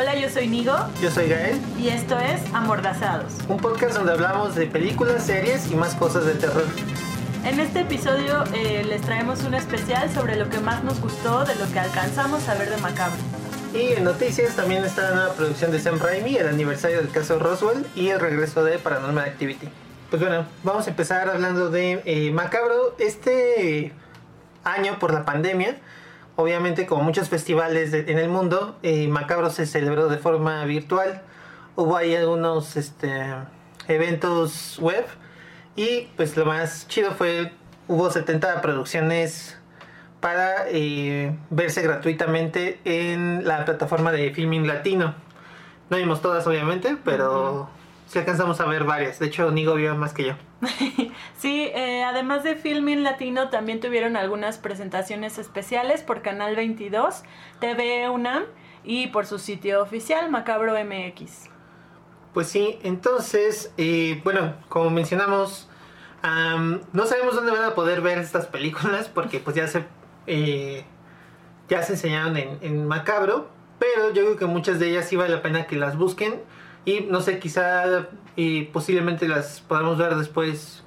Hola, yo soy Nigo Yo soy Gael, y esto es Amordazados. un podcast donde hablamos de películas, series y más cosas de terror. En este episodio eh, les traemos un especial sobre lo que más nos gustó de lo que alcanzamos a ver de Macabro. Y en noticias también está la nueva producción de Sam Raimi, el aniversario del caso Roswell y el regreso de Paranormal Activity. Pues bueno, vamos a empezar hablando de eh, Macabro. Este año, por la pandemia, obviamente como muchos festivales de- en el mundo, eh, Macabro se celebró de forma virtual. Hubo ahí algunos este, eventos web y pues lo más chido fue, hubo 70 producciones para eh, verse gratuitamente en la plataforma de Filming Latino. No vimos todas, obviamente, pero sí alcanzamos a ver varias. De hecho, Nigo vio más que yo. Sí, eh, además de Filming Latino, también tuvieron algunas presentaciones especiales por Canal 22, TV UNAM y por su sitio oficial, Macabro MX. Pues sí, entonces, eh, bueno, como mencionamos, am, no sabemos dónde van a poder ver estas películas porque pues ya se, eh, ya se enseñaron en, en Macabro, pero yo creo que muchas de ellas sí vale la pena que las busquen y no sé, quizá eh, posiblemente las podamos ver después,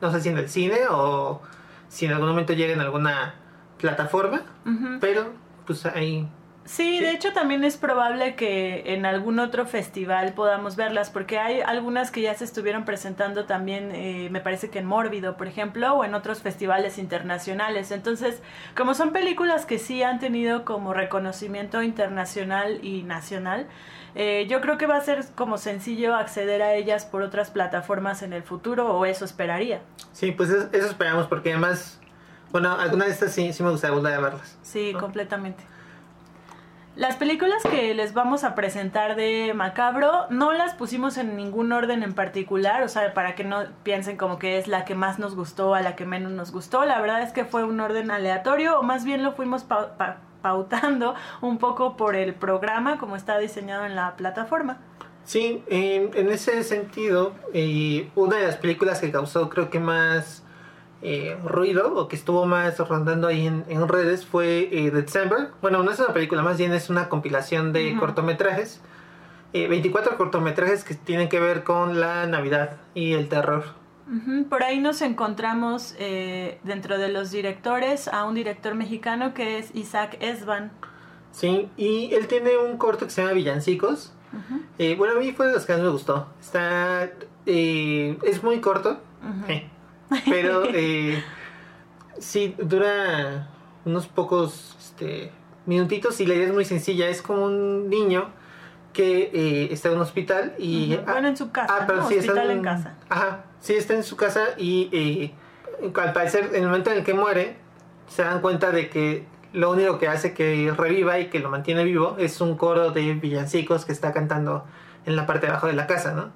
no sé si en el cine o si en algún momento lleguen a alguna plataforma, Ujú. pero pues ahí... Sí, Sí. de hecho también es probable que en algún otro festival podamos verlas, porque hay algunas que ya se estuvieron presentando también, eh, me parece que en Mórbido, por ejemplo, o en otros festivales internacionales. Entonces, como son películas que sí han tenido como reconocimiento internacional y nacional, eh, yo creo que va a ser como sencillo acceder a ellas por otras plataformas en el futuro, o eso esperaría. Sí, pues es- eso esperamos porque además, bueno, algunas de estas sí, sí me gustaría volver a verlas. Sí, ¿no? completamente. Las películas que les vamos a presentar de Macabro no las pusimos en ningún orden en particular, o sea, para que no piensen como que es la que más nos gustó a la que menos nos gustó. La verdad es que fue un orden aleatorio, o más bien lo fuimos pau- pa- pautando un poco por el programa como está diseñado en la plataforma. Sí, en, en ese sentido, eh, una de las películas que causó creo que más eh, ruido o que estuvo más rondando ahí en, en redes fue eh, December. Bueno, no es una película, más bien es una compilación de cortometrajes. Eh, 24 cortometrajes que tienen que ver con la Navidad y el terror. Por ahí nos encontramos eh, dentro de los directores a un director mexicano que es Isaac Esban. Sí, y él tiene un corto que se llama Villancicos. Eh, bueno, a mí fue de los que más me gustó. Está. eh, es muy corto. eh, pero eh, sí, dura unos pocos este, minutitos y la idea es muy sencilla. Es como un niño que eh, está en un hospital y... Bueno, en su casa, Ah, pero ¿no? sí está Hospital en casa. Ajá, sí está en su casa y al parecer en el momento en el que muere se dan cuenta de que lo único que hace que reviva y que lo mantiene vivo es un coro de villancicos que está cantando en la parte de abajo de la casa, ¿no?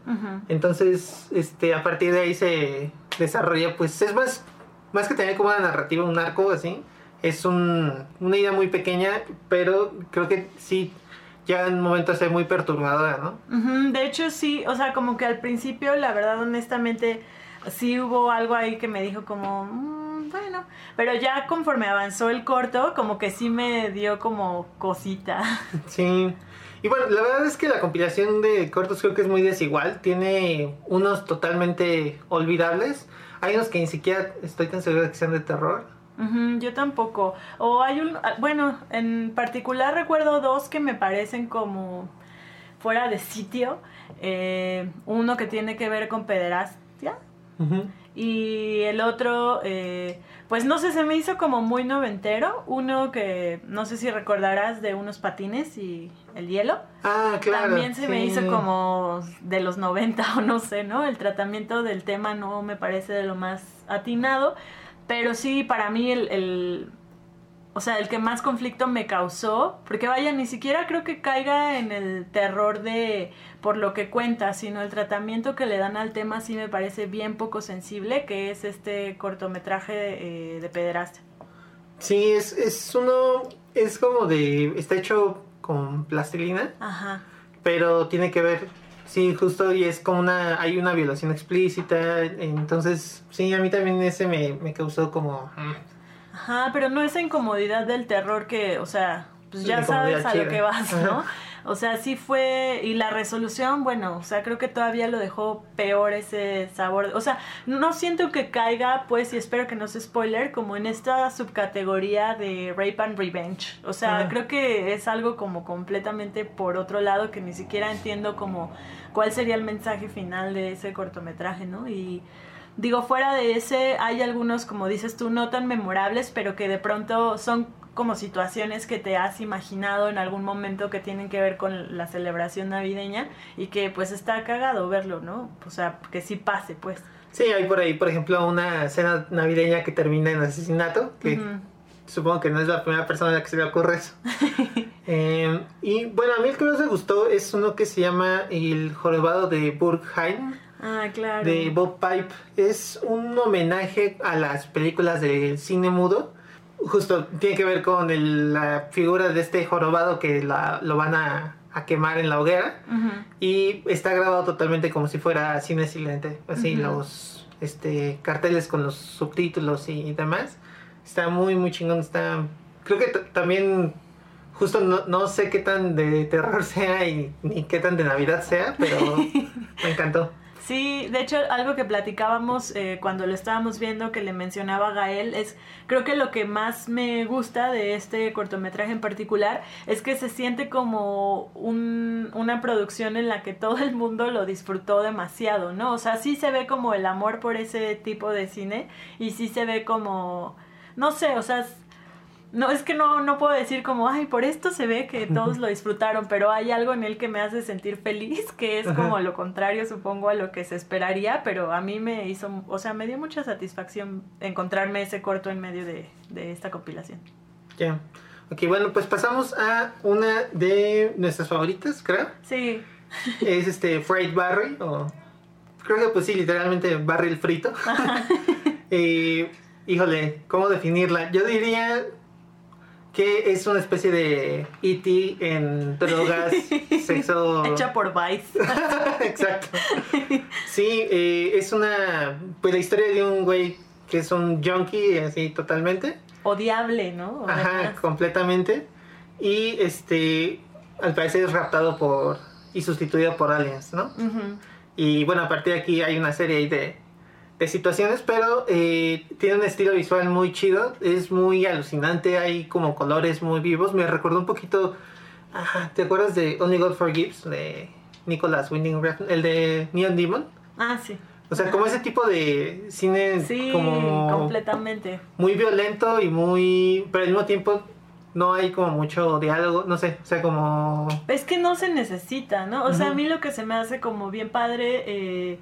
Entonces, este, a partir de ahí se desarrolla, pues es más, más que tener como una narrativa, un arco así, es un, una idea muy pequeña, pero creo que sí, ya en un momento ser muy perturbadora, ¿no? De hecho, sí, o sea, como que al principio, la verdad, honestamente, sí hubo algo ahí que me dijo como, "Mm, bueno, pero ya conforme avanzó el corto, como que sí me dio como cosita. Sí. Y bueno, la verdad es que la compilación de cortos creo que es muy desigual. Tiene unos totalmente olvidables. Hay unos que ni siquiera estoy tan seguro de que sean de terror. Ujú, yo tampoco. O hay un, ah, bueno, en particular recuerdo dos que me parecen como fuera de sitio. Eh, uno que tiene que ver con pederastia. Y el otro, eh, pues no sé, se me hizo como muy noventero. Uno que no sé si recordarás de unos patines y el hielo. Ah, claro. También se me hizo como de los 90 o no sé, ¿no? El tratamiento del tema no me parece de lo más atinado. Pero sí, para mí el, el- o sea, el que más conflicto me causó, porque vaya, ni siquiera creo que caiga en el terror de por lo que cuenta, sino el tratamiento que le dan al tema sí me parece bien poco sensible, que es este cortometraje eh, de pederastia. Sí, es, es uno. Es como de. Está hecho con plastilina, Ajá. pero tiene que ver. Sí, justo, y es como una. Hay una violación explícita. Entonces, sí, a mí también ese me, me causó como. mm, Ajá, pero no esa incomodidad del terror que, o sea, pues ya incomodidad sabes a lo que vas, ¿no? O sea, sí fue, y la resolución, bueno, o sea, creo que todavía lo dejó peor ese sabor. O sea, no siento que caiga, pues, y espero que no se spoiler, como en esta subcategoría de Rape and Revenge. O sea, creo que es algo como completamente por otro lado que ni siquiera entiendo como cuál sería el mensaje final de ese cortometraje, ¿no? Y digo, fuera de ese, hay algunos, como dices tú, no tan memorables, pero que de pronto son como situaciones que te has imaginado en algún momento que tienen que ver con la celebración navideña y que pues está cagado verlo, ¿no? O sea, que sí pase, pues. Sí, hay por ahí, por ejemplo, una cena navideña que termina en asesinato, que supongo que no es la primera persona a la que se le ocurre eso. Em, y bueno, a mí el que más me gustó es uno que se llama El jorobado de Burgheim. Ah, claro. De Bob Pipe. Es un homenaje a las películas del cine mudo justo tiene que ver con la figura de este jorobado que lo van a, quemar en la hoguera y está grabado totalmente como si fuera cine silente, así los este carteles con los subtítulos y, demás. Está muy muy chingón, está creo que también justo no, sé qué tan de terror sea y ni qué tan de Navidad sea, pero me encantó. Sí, de hecho, algo que platicábamos eh, cuando lo estábamos viendo, que le mencionaba Gael, es creo que lo que más me gusta de este cortometraje en particular es que se siente como un, una producción en la que todo el mundo lo disfrutó demasiado, ¿no? O sea, sí se ve como el amor por ese tipo de cine y sí se ve como, no sé, o sea, no, es que no, no puedo decir como, ay, por esto se ve que todos lo disfrutaron, pero hay algo en él que me hace sentir feliz, que es como lo contrario, supongo, a lo que se esperaría, pero a mí me hizo, o sea, me dio mucha satisfacción encontrarme ese corto en medio de, esta compilación. Ya. Ok, bueno, pues pasamos a una de nuestras favoritas, creo. Sí. Es este Fried Barry, o creo que pues sí, literalmente Barry el frito. y, híjole, ¿cómo definirla? Yo diría que es una especie de E.T. en drogas, sexo... Hecha por Vice. Exacto. Sí, eh, es una... Pues la historia de un güey que es un junkie, así totalmente. Odiable, ¿no? Ajá, completamente. Y este, al parecer es raptado por... y sustituido por aliens, ¿no? Y bueno, a partir de aquí hay una serie ahí de de situaciones, pero eh, tiene un estilo visual muy chido, es muy alucinante, hay como colores muy vivos, me recordó un poquito, ¿te acuerdas de Only God Forgives de Nicholas Winding Refn, el de Neon Demon? Ah, sí. O sea, como ese tipo de cine sí, como completamente. Muy violento y muy, pero al mismo tiempo no hay como mucho diálogo, no sé, o sea, como... Es que no se necesita, ¿no? O sea, a mí lo que se me hace como bien padre, eh,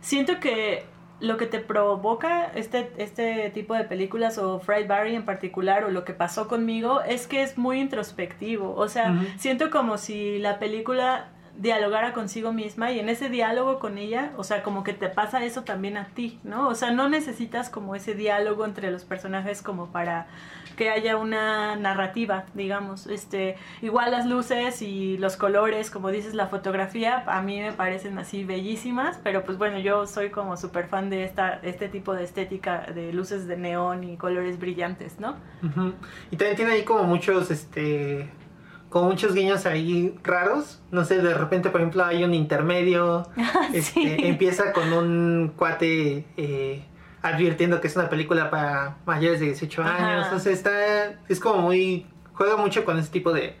siento que lo que te provoca este, este tipo de películas o Fried Barry en particular o lo que pasó conmigo es que es muy introspectivo. O sea, siento como si la película dialogara consigo misma y en ese diálogo con ella, o sea, como que te pasa eso también a ti, ¿no? O sea, no necesitas como ese diálogo entre los personajes como para que haya una narrativa, digamos. Este, igual las luces y los colores, como dices, la fotografía, a mí me parecen así bellísimas, pero pues bueno, yo soy como súper fan de esta, este tipo de estética de luces de neón y colores brillantes, ¿no? Y también tiene ahí como muchos, este, como muchos guiños ahí raros. No sé, de repente, por ejemplo, hay un intermedio. este, Empieza con un cuate eh, advirtiendo que es una película para mayores de 18 años. Entonces está, es como muy, juega mucho con ese tipo de,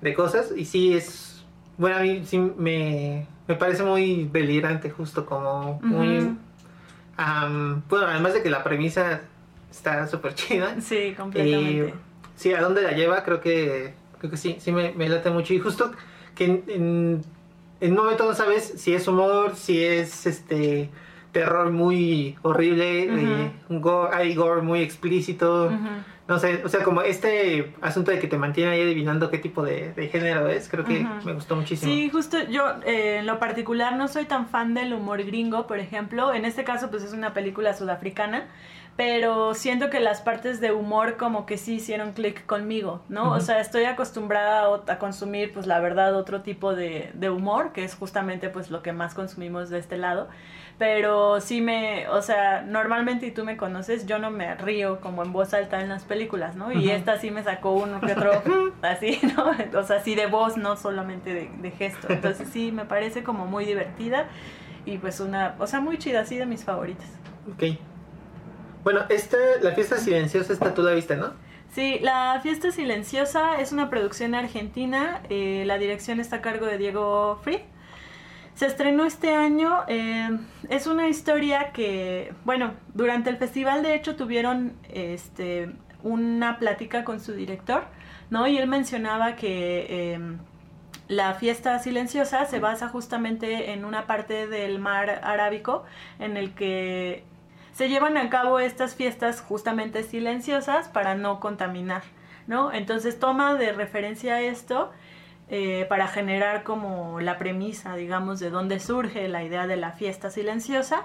de cosas y sí es, bueno, a mí sí me, me parece muy delirante justo como muy, bueno, además de que la premisa está súper chida. Sí, completamente. sí, a dónde la lleva creo que, creo que sí, sí me, me late mucho y justo que en, en un momento no sabes si es humor, si es este terror muy horrible, eh, hay gore muy explícito. No sé, o sea, como este asunto de que te mantiene ahí adivinando qué tipo de, género es, creo que me gustó muchísimo. Sí, justo yo eh, en lo particular no soy tan fan del humor gringo, por ejemplo. En este caso, pues es una película sudafricana, pero siento que las partes de humor como que sí hicieron clic conmigo, ¿no? O sea, estoy acostumbrada a, consumir, pues la verdad, otro tipo de, de, humor, que es justamente pues lo que más consumimos de este lado, pero sí me, o sea, normalmente y tú me conoces, yo no me río como en voz alta en las películas, ¿no? Y esta sí me sacó uno que otro, así, ¿no? O sea, sí de voz, no solamente de, de gesto. Entonces sí, me parece como muy divertida y pues una, o sea, muy chida, así de mis favoritas. Ok. Bueno, esta, La Fiesta Silenciosa, esta tú la viste, ¿no? Sí, La Fiesta Silenciosa es una producción argentina. Eh, la dirección está a cargo de Diego Fried. Se estrenó este año. Eh, es una historia que, bueno, durante el festival de hecho tuvieron este, una plática con su director, ¿no? Y él mencionaba que em, la fiesta silenciosa se basa justamente en una parte del mar arábico en el que se llevan a cabo estas fiestas justamente silenciosas para no contaminar, ¿no? Entonces toma de referencia esto eh, para generar como la premisa, digamos, de dónde surge la idea de la fiesta silenciosa.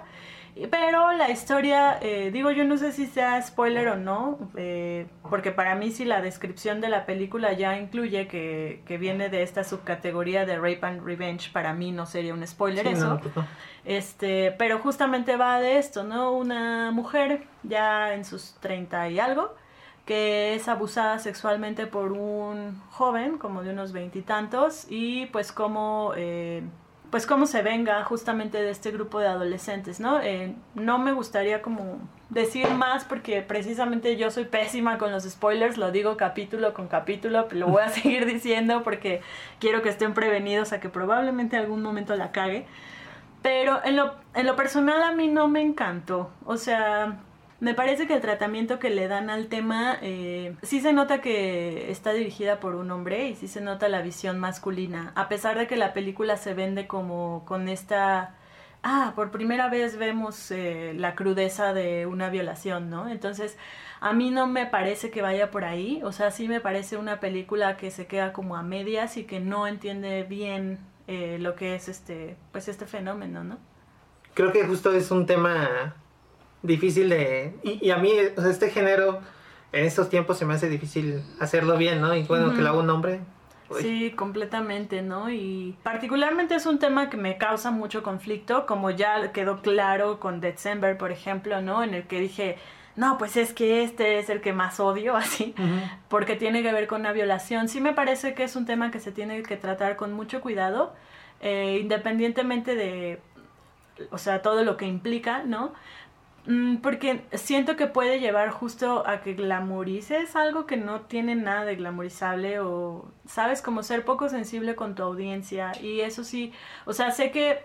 Pero la historia, eh, digo, yo no sé si sea spoiler o no, eh, porque para mí si la descripción de la película ya incluye que, que, viene de esta subcategoría de Rape and Revenge, para mí no sería un spoiler eso. Este, pero justamente va de esto, ¿no? Una mujer ya en sus treinta y algo, que es abusada sexualmente por un joven, como de unos veintitantos, y, pues como... Eh, pues cómo se venga justamente de este grupo de adolescentes, ¿no? Eh, no me gustaría como decir más porque precisamente yo soy pésima con los spoilers, lo digo capítulo con capítulo, lo voy a seguir diciendo porque quiero que estén prevenidos a que probablemente algún momento la cague. Pero en lo, en lo personal a mí no me encantó. O sea, me parece que el tratamiento que le dan al tema eh, sí se nota que está dirigida por un hombre y sí se nota la visión masculina. A pesar de que la película se vende como con esta... Ah, por primera vez vemos eh, la crudeza de una violación, ¿no? Entonces, a mí no me parece que vaya por ahí. O sea, sí me parece una película que se queda como a medias y que no entiende bien eh, lo que es este, pues este fenómeno, ¿no? Creo que justo es un tema difícil de... Y, a mí, o sea, este género, en estos tiempos se me hace difícil hacerlo bien, ¿no? Y bueno, que lo haga un hombre. Sí, completamente, ¿no? Y particularmente es un tema que me causa mucho conflicto, como ya quedó claro con December, por ejemplo, ¿no? En el que dije, no, pues es que este es el que más odio, así, porque tiene que ver con una violación. Sí me parece que es un tema que se tiene que tratar con mucho cuidado, eh, independientemente de, o sea, todo lo que implica, ¿no? Mm, porque siento que puede llevar justo a que glamorices algo que no tiene nada de glamorizable o, sabes, como ser poco sensible con tu audiencia. Y eso sí, o sea, sé que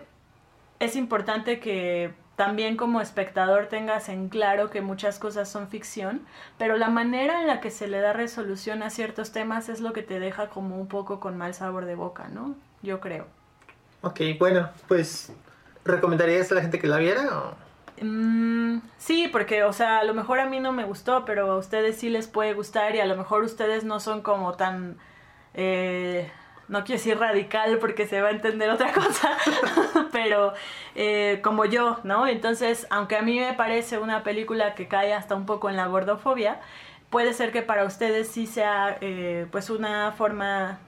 es importante que también como espectador tengas en claro que muchas cosas son ficción, pero la manera en la que se le da resolución a ciertos temas es lo que te deja como un poco con mal sabor de boca, ¿no? Yo creo. Ok, bueno, pues ¿recomendarías a la gente que la viera o...? Mm, sí, porque, o sea, a lo mejor a mí no me gustó, pero a ustedes sí les puede gustar y a lo mejor ustedes no son como tan... Eh, no quiero decir radical porque se va a entender otra cosa, pero eh, como yo, ¿no? Entonces, aunque a mí me parece una película que cae hasta un poco en la gordofobia, puede ser que para ustedes sí sea eh, pues una forma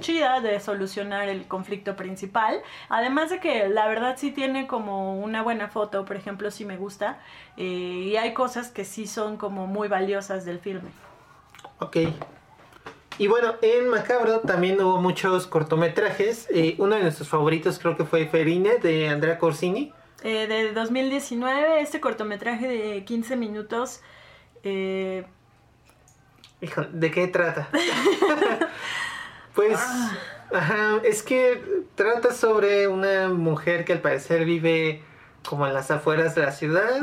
chida de solucionar el conflicto principal. Además de que la verdad sí tiene como una buena foto, por ejemplo, sí me gusta. Eh, y hay cosas que sí son como muy valiosas del filme. Ok, y bueno, en Macabro también hubo muchos cortometrajes. Eh, uno de nuestros favoritos creo que fue Ferine de Andrea Corsini. Eh, de 2019, este cortometraje de 15 minutos. Eh... ¿de qué trata? pues, ajá, es que trata sobre una mujer que al parecer vive como en las afueras de la ciudad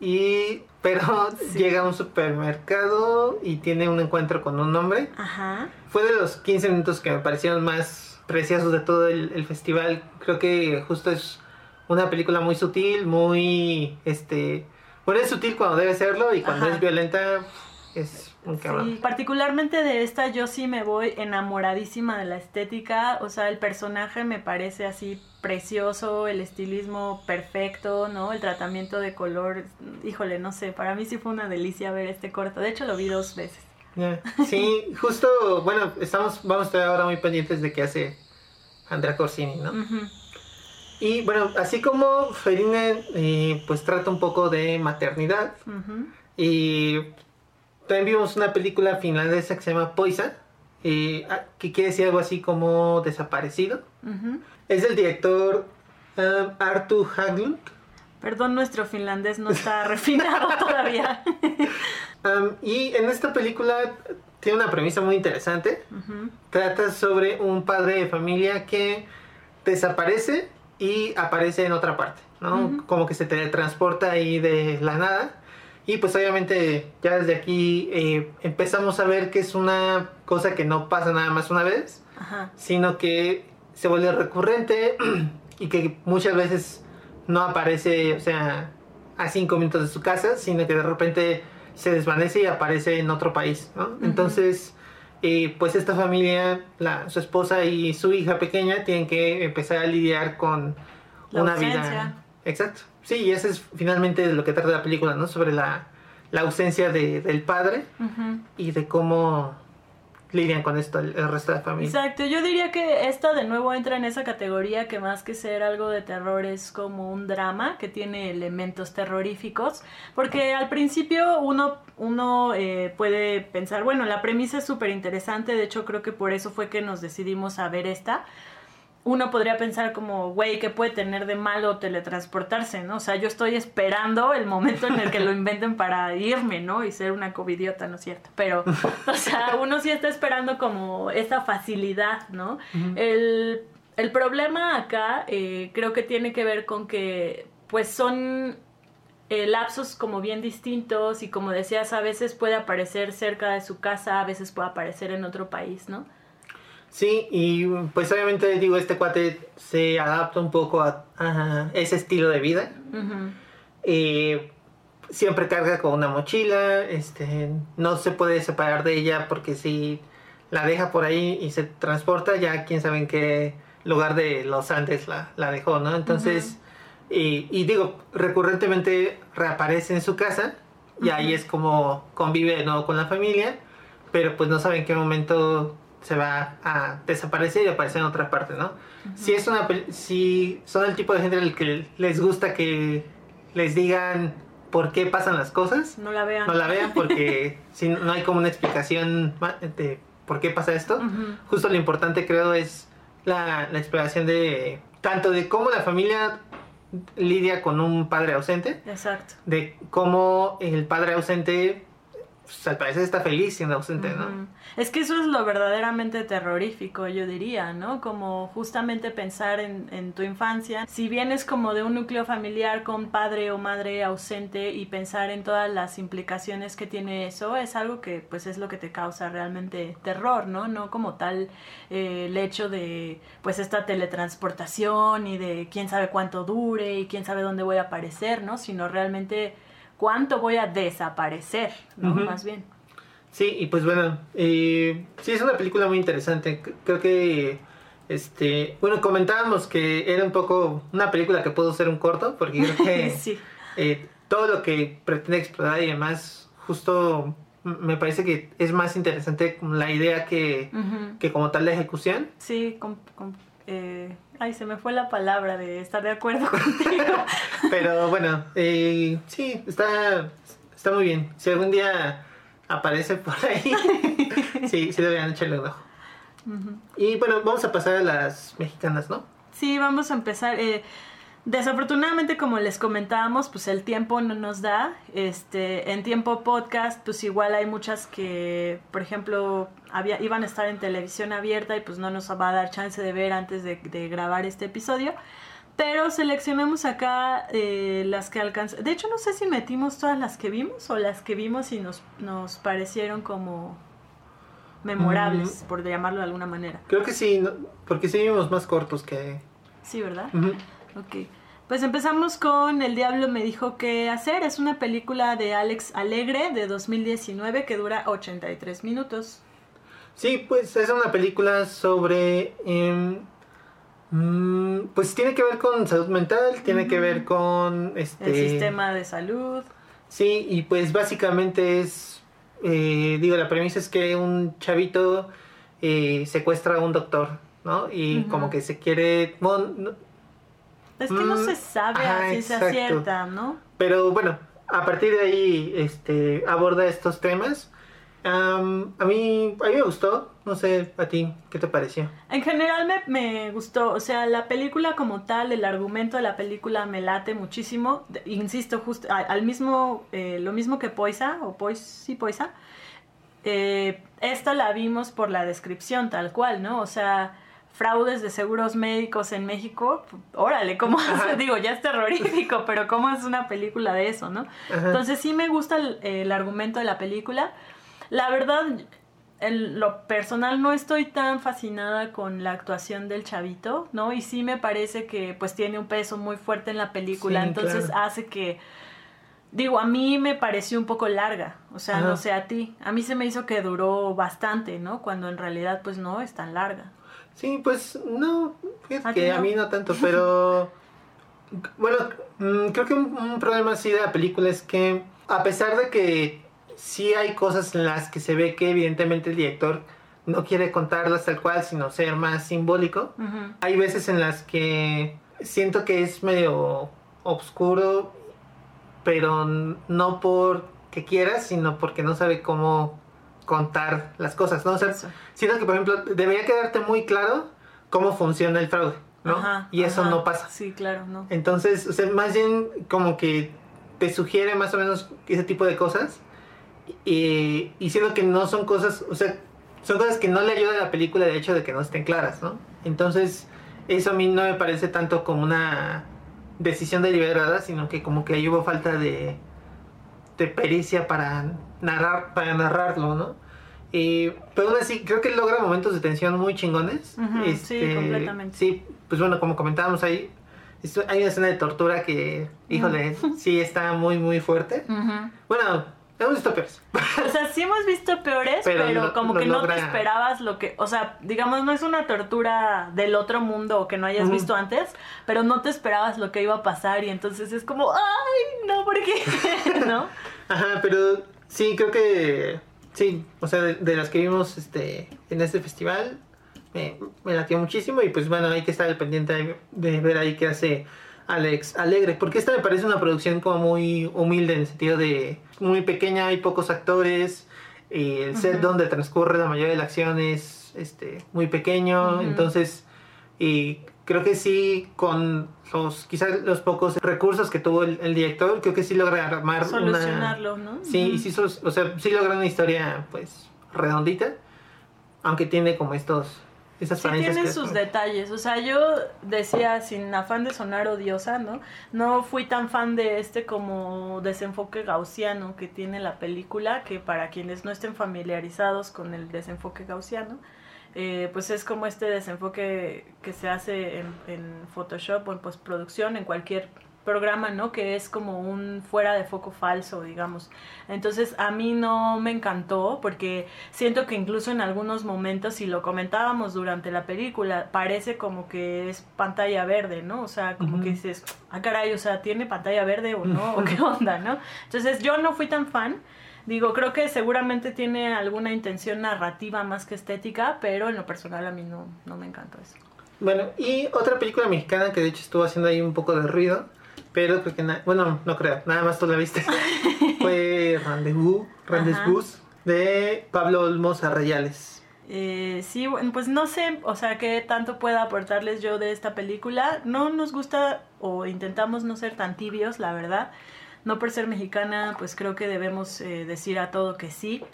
y pero llega a un supermercado y tiene un encuentro con un hombre. Ajá. Fue de los 15 minutos que me parecieron más preciosos de todo el, festival. Creo que justo es una película muy sutil, muy este bueno, es sutil cuando debe serlo y cuando es violenta es. Sí, particularmente de esta yo sí me voy enamoradísima de la estética, o sea, el personaje me parece así precioso, el estilismo perfecto, ¿no? El tratamiento de color, híjole, no sé, para mí sí fue una delicia ver este corto, de hecho lo vi dos veces. Sí, justo, bueno, estamos, vamos a estar ahora muy pendientes de qué hace Andrea Corsini, ¿no? Y bueno, así como Ferine eh, pues trata un poco de maternidad y también vimos una película finlandesa que se llama Poisa, eh, ah, que quiere decir algo así como desaparecido. Es del director um, Artu Haglund. Perdón, nuestro finlandés no está refinado todavía. Um, y en esta película tiene una premisa muy interesante. Trata sobre un padre de familia que desaparece y aparece en otra parte, ¿no? Como que se teletransporta ahí de la nada. Y pues obviamente ya desde aquí eh, empezamos a ver que es una cosa que no pasa nada más una vez, Ajá. sino que se vuelve recurrente y que muchas veces no aparece, o sea, a cinco minutos de su casa, sino que de repente se desvanece y aparece en otro país, ¿no? Entonces, eh, pues esta familia, la, su esposa y su hija pequeña tienen que empezar a lidiar con La una ausencia. vida. Exacto. Sí, y eso es finalmente lo que trata la película, ¿no? Sobre la, la ausencia de- del padre y de cómo lidian con esto el, el resto de la familia. Exacto, yo diría que esta de nuevo entra en esa categoría que más que ser algo de terror es como un drama que tiene elementos terroríficos, porque al principio uno, uno eh, puede pensar, bueno, la premisa es súper interesante, de hecho creo que por eso fue que nos decidimos a ver esta. Uno podría pensar como, güey, ¿qué puede tener de malo teletransportarse, no? O sea, yo estoy esperando el momento en el que lo inventen para irme, ¿no? Y ser una covidiota, ¿no es cierto? Pero, o sea, uno sí está esperando como esa facilidad, ¿no? el, el problema acá eh, creo que tiene que ver con que, pues son eh, lapsos como bien distintos y como decías, a veces puede aparecer cerca de su casa, a veces puede aparecer en otro país, ¿no? Sí, y pues obviamente digo, este cuate se adapta un poco a, a ese estilo de vida. Eh, siempre carga con una mochila, este, no se puede separar de ella porque si la deja por ahí y se transporta, ya quién sabe en qué lugar de los Andes la, la dejó, ¿no? Entonces, y, y digo, recurrentemente reaparece en su casa y ahí es como convive de nuevo con la familia, pero pues no sabe en qué momento se va a desaparecer y aparecer en otra parte, ¿no? Si es una si son el tipo de gente al que les gusta que les digan por qué pasan las cosas, No la vean. no la vean porque si no hay como una explicación de por qué pasa esto. Ujú. Justo lo importante creo es la, la explicación de tanto de cómo la familia lidia con un padre ausente, Exacto. de cómo el padre ausente pues, al parecer está feliz siendo ausente, ¿no? Es que eso es lo verdaderamente terrorífico, yo diría, ¿no? Como justamente pensar en, en tu infancia, si vienes como de un núcleo familiar con padre o madre ausente y pensar en todas las implicaciones que tiene eso, es algo que pues es lo que te causa realmente terror, ¿no? No como tal eh, el hecho de pues esta teletransportación y de quién sabe cuánto dure y quién sabe dónde voy a aparecer, ¿no? Sino realmente cuánto voy a desaparecer, ¿no? Más bien. Sí, y pues bueno, eh, sí es una película muy interesante. Creo que, este, bueno, comentábamos que era un poco una película que pudo ser un corto, porque creo que sí. eh, todo lo que pretende explorar y demás, justo me parece que es más interesante la idea que, que como tal la ejecución. Sí, com- com- eh, ay, se me fue la palabra de estar de acuerdo contigo. Pero bueno, eh, sí, está, está muy bien. Si algún día aparece por ahí, sí, sí deberían echarle un ojo. Y bueno, vamos a pasar a las mexicanas, ¿no? Sí, vamos a empezar. eh, desafortunadamente, como les comentábamos, pues el tiempo no nos da. Este, en tiempo podcast, pues igual hay muchas que, por ejemplo, había, iban a estar en televisión abierta y pues no nos va a dar chance de ver antes de, de grabar este episodio. Pero seleccionamos acá eh, las que alcanzan. De hecho, no sé si metimos todas las que vimos o las que vimos y nos, nos parecieron como memorables, por llamarlo de alguna manera. Creo que sí, porque sí vimos más cortos que... Sí, ¿verdad? Ujú. Ok. Pues empezamos con El Diablo me dijo qué hacer. Es una película de Alex Alegre de 2019 que dura 83 minutos. Sí, pues es una película sobre... em, mm, pues tiene que ver con salud mental, tiene que ver con... Este, El sistema de salud. Sí, y pues básicamente es... eh, digo, la premisa es que un chavito eh, secuestra a un doctor, ¿no? Y como que se quiere... bueno, Es que no Mm, se sabe ajá, a ciencia exacto. cierta, ¿no? Pero bueno, a partir de ahí este, aborda estos temas. Am, a, mí, a mí me gustó, no sé, a ti, ¿qué te pareció? En general me, me gustó, o sea, la película como tal, el argumento de la película me late muchísimo. Insisto, justo a- al mismo, eh, lo mismo que Poisa, o Pois, sí, Poisa. Eh, esto la vimos por la descripción tal cual, ¿no? O sea, fraudes de seguros médicos en México, órale, ¿cómo Ajá. digo? Ya es terrorífico, pero ¿cómo es una película de eso, no? Ajá. Entonces sí me gusta el, el argumento de la película. La verdad, en lo personal no estoy tan fascinada con la actuación del chavito, ¿no? Y sí me parece que pues tiene un peso muy fuerte en la película, Sí, entonces claro. hace que... Digo, a mí me pareció un poco larga, o sea, Ajá. no sé a ti. A mí se me hizo que duró bastante, ¿no? Cuando en realidad pues no es tan larga. Sí, pues no, fíjate ¿A que a mí no tanto, pero bueno, mm, creo que un, un problema así de la película es que a pesar de que sí hay cosas en las que se ve que evidentemente el director no quiere contarlas tal cual, sino ser más simbólico, hay veces en las que siento que es medio oscuro, pero no porque quiera, sino porque no sabe cómo contar las cosas, ¿no? O sea, Eso. siento que, por ejemplo, debería quedarte muy claro cómo funciona el fraude, ¿no? Ajá, y eso ajá. no pasa. Sí, claro, no. Entonces, o sea, más bien como que te sugiere más o menos ese tipo de cosas. Y, y siento que no son cosas, o sea, son cosas que no le ayudan a la película de hecho de que no estén claras, ¿no? Entonces, eso a mí no me parece tanto como una decisión deliberada, sino que como que ahí hubo falta de, de pericia para narrar, para narrarlo, ¿no? Eh, pero aún así, creo que logra momentos de tensión muy chingones. Ujú, sí, completamente. Sí, pues bueno, como comentábamos ahí, hay una escena de tortura que, híjole, sí está muy, muy fuerte. Ujú. Bueno, hemos visto peores. O sea, sí hemos visto peores, pero, Pero lo- como lo que no logra- te esperabas lo que, o sea, digamos, no es una tortura del otro mundo que no hayas Ujú. visto antes, pero no te esperabas lo que iba a pasar y entonces es como, ay, no, ¿por qué? ¿No? Ajá, pero sí, creo que sí, o sea, de, de las que vimos este en este festival, me, me latió muchísimo y pues bueno, hay que estar al pendiente de, de ver ahí qué hace Alex Alegre, porque esta me parece una producción como muy humilde en el sentido de muy pequeña, hay pocos actores, y el set donde transcurre la mayoría de la acción es este, muy pequeño, entonces y creo que sí con los quizás los pocos recursos que tuvo el, el director, creo que sí logra armar una Solucionarlo, ¿no? Sí, sí, sos- o sea, sí logra una historia, pues, redondita. Aunque tiene como estos, esas Sí tiene sus detalles, o sea, yo decía sin afán de sonar odiosa, ¿no? No fui tan fan de este como desenfoque gaussiano que tiene la película, que para quienes no estén familiarizados con el desenfoque gaussiano, eh, pues es como este desenfoque que se hace en, en Photoshop o en postproducción, en cualquier programa, ¿no? Que es como un fuera de foco falso, digamos. Entonces a mí no me encantó porque siento que incluso en algunos momentos, si lo comentábamos durante la película, parece como que es pantalla verde, ¿no? O sea, como que dices, ah, caray, o sea, ¿tiene pantalla verde o no? ¿O qué onda, no? Entonces yo no fui tan fan. Digo, creo que seguramente tiene alguna intención narrativa más que estética, pero en lo personal a mí no, no me encantó eso. Bueno, y otra película mexicana que de hecho estuvo haciendo ahí un poco de ruido, pero creo que, bueno, no creo, nada más tú la viste, fue Rendezvous, Rendezvous de Pablo Olmos Arrayales. Eh, sí, pues no sé, o sea, qué tanto pueda aportarles yo de esta película. No nos gusta o intentamos no ser tan tibios, la verdad. No por ser mexicana, pues creo que debemos eh, decir a todo que sí.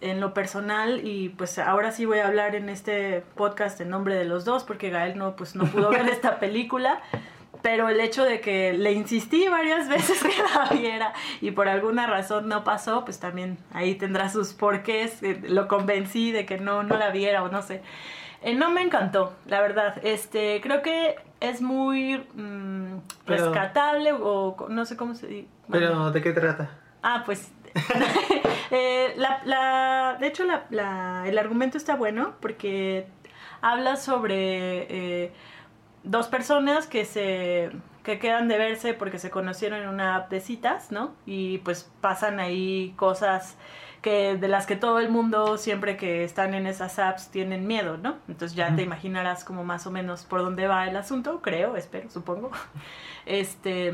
En lo personal, y pues ahora sí voy a hablar en este podcast en nombre de los dos, porque Gael no, pues no pudo ver esta película. Pero el hecho de que le insistí varias veces que la viera y por alguna razón no pasó, pues también ahí tendrá sus porqués. eh, Lo convencí de que no, no la viera o no sé. Eh, no me encantó, la verdad. Este, creo que es muy mm, Pero- rescatable o no sé cómo se dice. Pero, ¿de qué trata? Ah, pues. eh, la, la- de hecho, la, la- el argumento está bueno porque habla sobre eh, dos personas que se que quedan de verse porque se conocieron en una app de citas, ¿no? Y pues pasan ahí cosas que de las que todo el mundo siempre que están en esas apps tienen miedo, ¿no? Entonces ya te imaginarás como más o menos por dónde va el asunto, creo, espero, supongo. Este,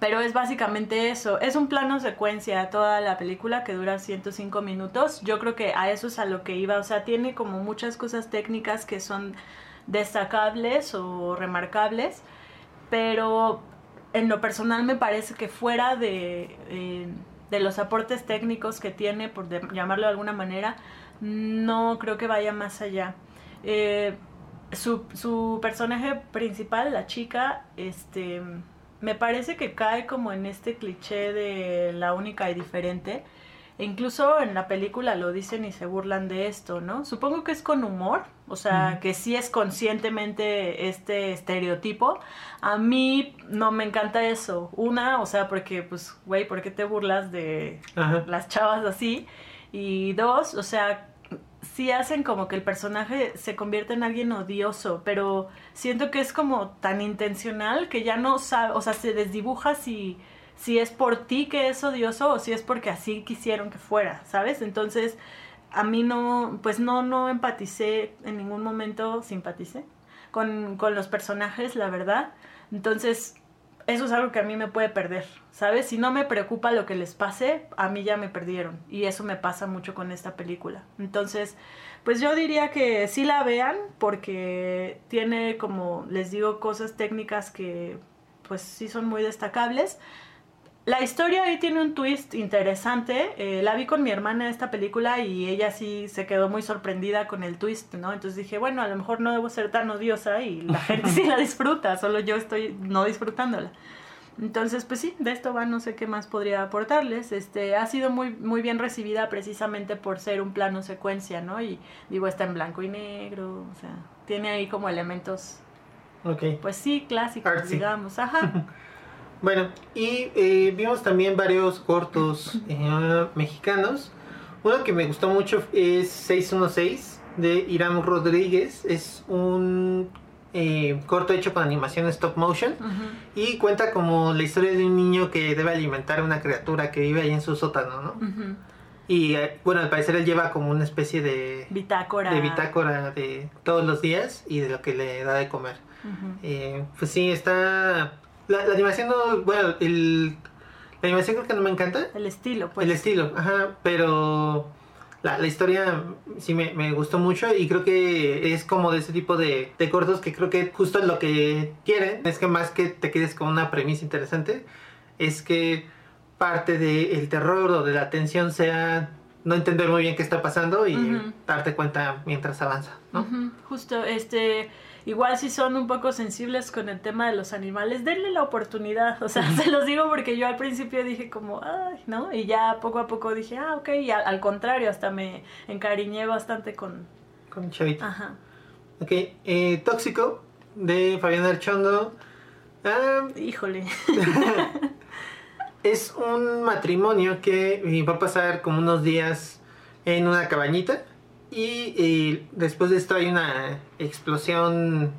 pero es básicamente eso. Es un plano secuencia toda la película que dura 105 minutos. Yo creo que a eso es a lo que iba. O sea, tiene como muchas cosas técnicas que son destacables o remarcables. Pero en lo personal me parece que fuera de, eh, de los aportes técnicos que tiene, por llamarlo de alguna manera, no creo que vaya más allá. Eh, su, su personaje principal, la chica, este, me parece que cae como en este cliché de la única y diferente. E incluso en la película lo dicen y se burlan de esto, ¿no? Supongo que es con humor, o sea, que sí es conscientemente este estereotipo. A mí no me encanta eso. Una, o sea, porque, pues, güey, ¿por qué te burlas de Ajá. las chavas así? Y dos, o sea, sí hacen como que el personaje se convierte en alguien odioso, pero siento que es como tan intencional que ya no sabe, o sea, se desdibuja si, si es por ti que es odioso o si es porque así quisieron que fuera, ¿sabes? Entonces, a mí no, pues no, no empaticé en ningún momento, simpaticé con, con los personajes, la verdad. Entonces, eso es algo que a mí me puede perder, ¿sabes? Si no me preocupa lo que les pase, a mí ya me perdieron. Y eso me pasa mucho con esta película. Entonces, pues yo diría que sí la vean porque tiene, como les digo, cosas técnicas que pues sí son muy destacables. La historia ahí tiene un twist interesante. Eh, la vi con mi hermana esta película y ella sí se quedó muy sorprendida con el twist, ¿no? Entonces dije, bueno, a lo mejor no debo ser tan odiosa y la gente sí la disfruta, solo yo estoy no disfrutándola. Entonces, pues sí, de esto va, no sé qué más podría aportarles. Este, ha sido muy, muy bien recibida precisamente por ser un plano secuencia, ¿no? Y digo, está en blanco y negro, o sea, tiene ahí como elementos, Ok. pues sí, clásicos, Artsy. digamos, ajá. Bueno, y eh, vimos también varios cortos eh, mexicanos. Uno que me gustó mucho es 616 de Irán Rodríguez. Es un eh, corto hecho con animación stop motion y cuenta como la historia de un niño que debe alimentar a una criatura que vive ahí en su sótano, ¿no? Y eh, bueno, al parecer él lleva como una especie de, Bitácora. de bitácora de todos los días y de lo que le da de comer. Eh, pues sí, está. La, la animación no. Bueno, el, la animación creo que no me encanta. El estilo, pues. el estilo, ajá, pero. La, la historia sí me, me gustó mucho y creo que es como de ese tipo de, de cortos que creo que justo lo que quieren es que más que te quedes con una premisa interesante, es que parte del terror o de la tensión sea no entender muy bien qué está pasando y Ujú. darte cuenta mientras avanza, ¿no? Ujú, Justo, este, igual si son un poco sensibles con el tema de los animales, denle la oportunidad, o sea, se los digo porque yo al principio dije como, ay, ¿no? Y ya poco a poco dije, ah, ok, y al, al contrario, hasta me encariñé bastante con, Con Chavito. ajá, Ok, eh, Tóxico de Fabián Archondo. Ah, híjole, es un matrimonio que va a pasar como unos días en una cabañita y después de esto hay una explosión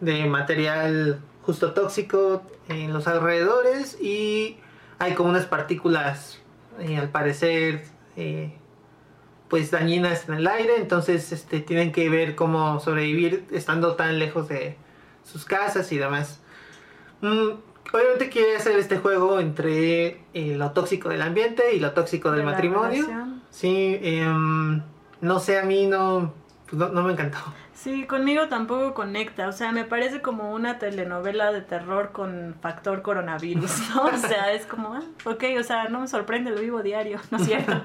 de material justo tóxico en los alrededores y hay como unas partículas eh, al parecer eh, pues dañinas en el aire. Entonces este tienen que ver cómo sobrevivir estando tan lejos de sus casas y demás. Mm, obviamente quiere hacer este juego entre eh, lo tóxico del ambiente y lo tóxico del de matrimonio. sí em, no sé a mí no pues no, no me encantó Sí, conmigo tampoco conecta, o sea, me parece como una telenovela de terror con factor coronavirus, ¿no? O sea, es como, ah, ok, o sea, no me sorprende, lo vivo diario, ¿no es cierto?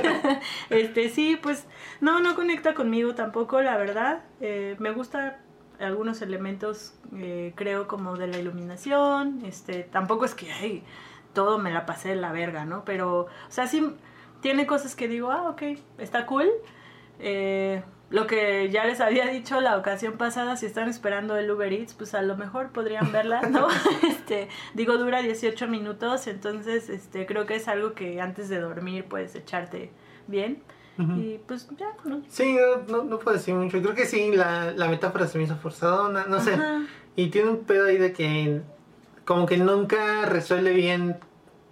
este, sí, pues, no, no conecta conmigo tampoco, la verdad. Eh, me gusta algunos elementos, eh, creo, como de la iluminación, este, tampoco es que, ay, todo me la pasé de la verga, ¿no? Pero, o sea, sí tiene cosas que digo, ah, ok, está cool. Eh, lo que ya les había dicho la ocasión pasada, si están esperando el Uber Eats, pues a lo mejor podrían verla, ¿no? este, digo, dura 18 minutos, entonces este, creo que es algo que antes de dormir puedes echarte bien. Y pues ya, ¿no? Sí, no, no, puedo decir mucho. Creo que sí, la, la metáfora se me hizo forzada, no, sé. Y tiene un pedo ahí de que como que nunca resuelve bien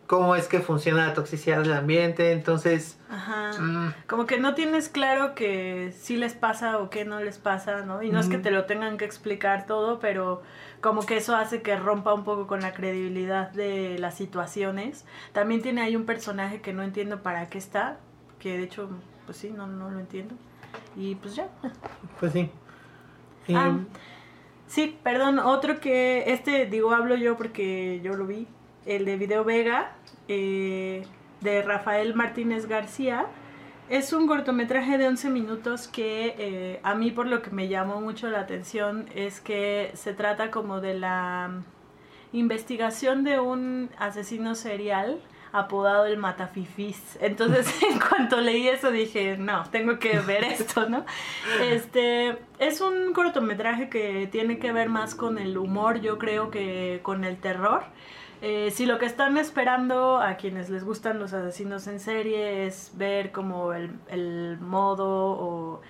cómo es que funciona la toxicidad del ambiente, entonces... Ajá. Mm. Como que no tienes claro que sí les pasa o que no les pasa, ¿no? Y no es que te lo tengan que explicar todo, pero como que eso hace que rompa un poco con la credibilidad de las situaciones. También tiene ahí un personaje que no entiendo para qué está, que de hecho, pues sí, no, no lo entiendo. Y pues ya. Pues sí. Ah, sí, perdón, otro que, este digo, hablo yo porque yo lo vi, el de Video Vega, eh, de Rafael Martínez García. Es un cortometraje de 11 minutos que eh, a mí por lo que me llamó mucho la atención es que se trata como de la investigación de un asesino serial apodado el Matafifis. Entonces, en cuanto leí eso dije, no, tengo que ver esto, ¿no? Este, es un cortometraje que tiene que ver más con el humor, yo creo que con el terror. Eh, si lo que están esperando a quienes les gustan los asesinos en serie es ver como el, el modo o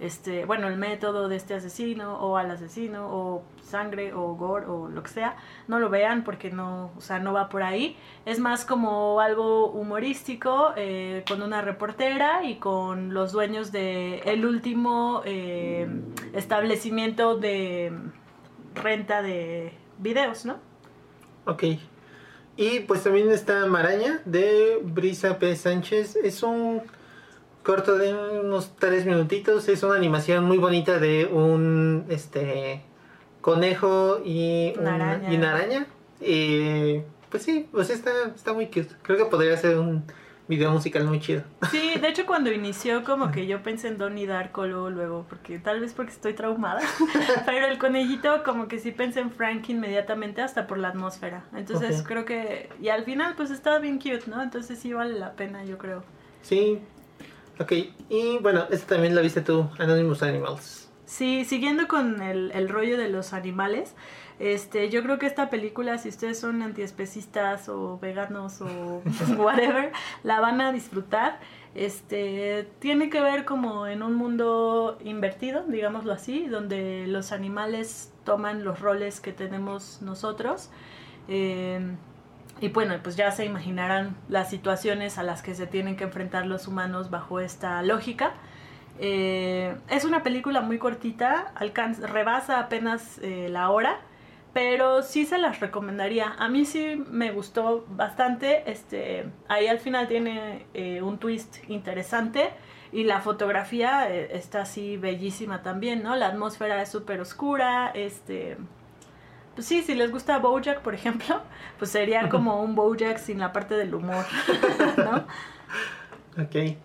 este, bueno, el método de este asesino o al asesino o sangre o gore o lo que sea, no lo vean porque no, o sea, no va por ahí. Es más como algo humorístico eh, con una reportera y con los dueños de el último eh, establecimiento de renta de videos, ¿no? Ok. Y pues también está Maraña de Brisa P. Sánchez. Es un corto de unos tres minutitos. Es una animación muy bonita de un este conejo y una araña. Y araña. pues sí, pues está, está muy cute. Creo que podría ser un video musical muy chido. Sí, de hecho cuando inició como que yo pensé en Donnie Darko luego, luego, porque tal vez porque estoy traumada, pero el conejito como que sí pensé en Frank inmediatamente hasta por la atmósfera. Entonces creo que, y al final pues estaba bien cute, ¿no? Entonces sí vale la pena, yo creo. Sí, ok, y bueno, esta también la viste tú, Anonymous Animals. Sí, siguiendo con el, el rollo de los animales, este, yo creo que esta película, si ustedes son antiespecistas o veganos o whatever, la van a disfrutar. Este, tiene que ver como en un mundo invertido, digámoslo así, donde los animales toman los roles que tenemos nosotros. Eh, y bueno, pues ya se imaginarán las situaciones a las que se tienen que enfrentar los humanos bajo esta lógica. Eh, es una película muy cortita, alcanza, rebasa apenas eh, la hora pero sí se las recomendaría. A mí sí me gustó bastante. Este, ahí al final tiene eh, un twist interesante y la fotografía eh, está así bellísima también, ¿no? La atmósfera es súper oscura, este... Pues sí, si les gusta Bojack, por ejemplo, pues sería como un Bojack sin la parte del humor, ¿no? Ok.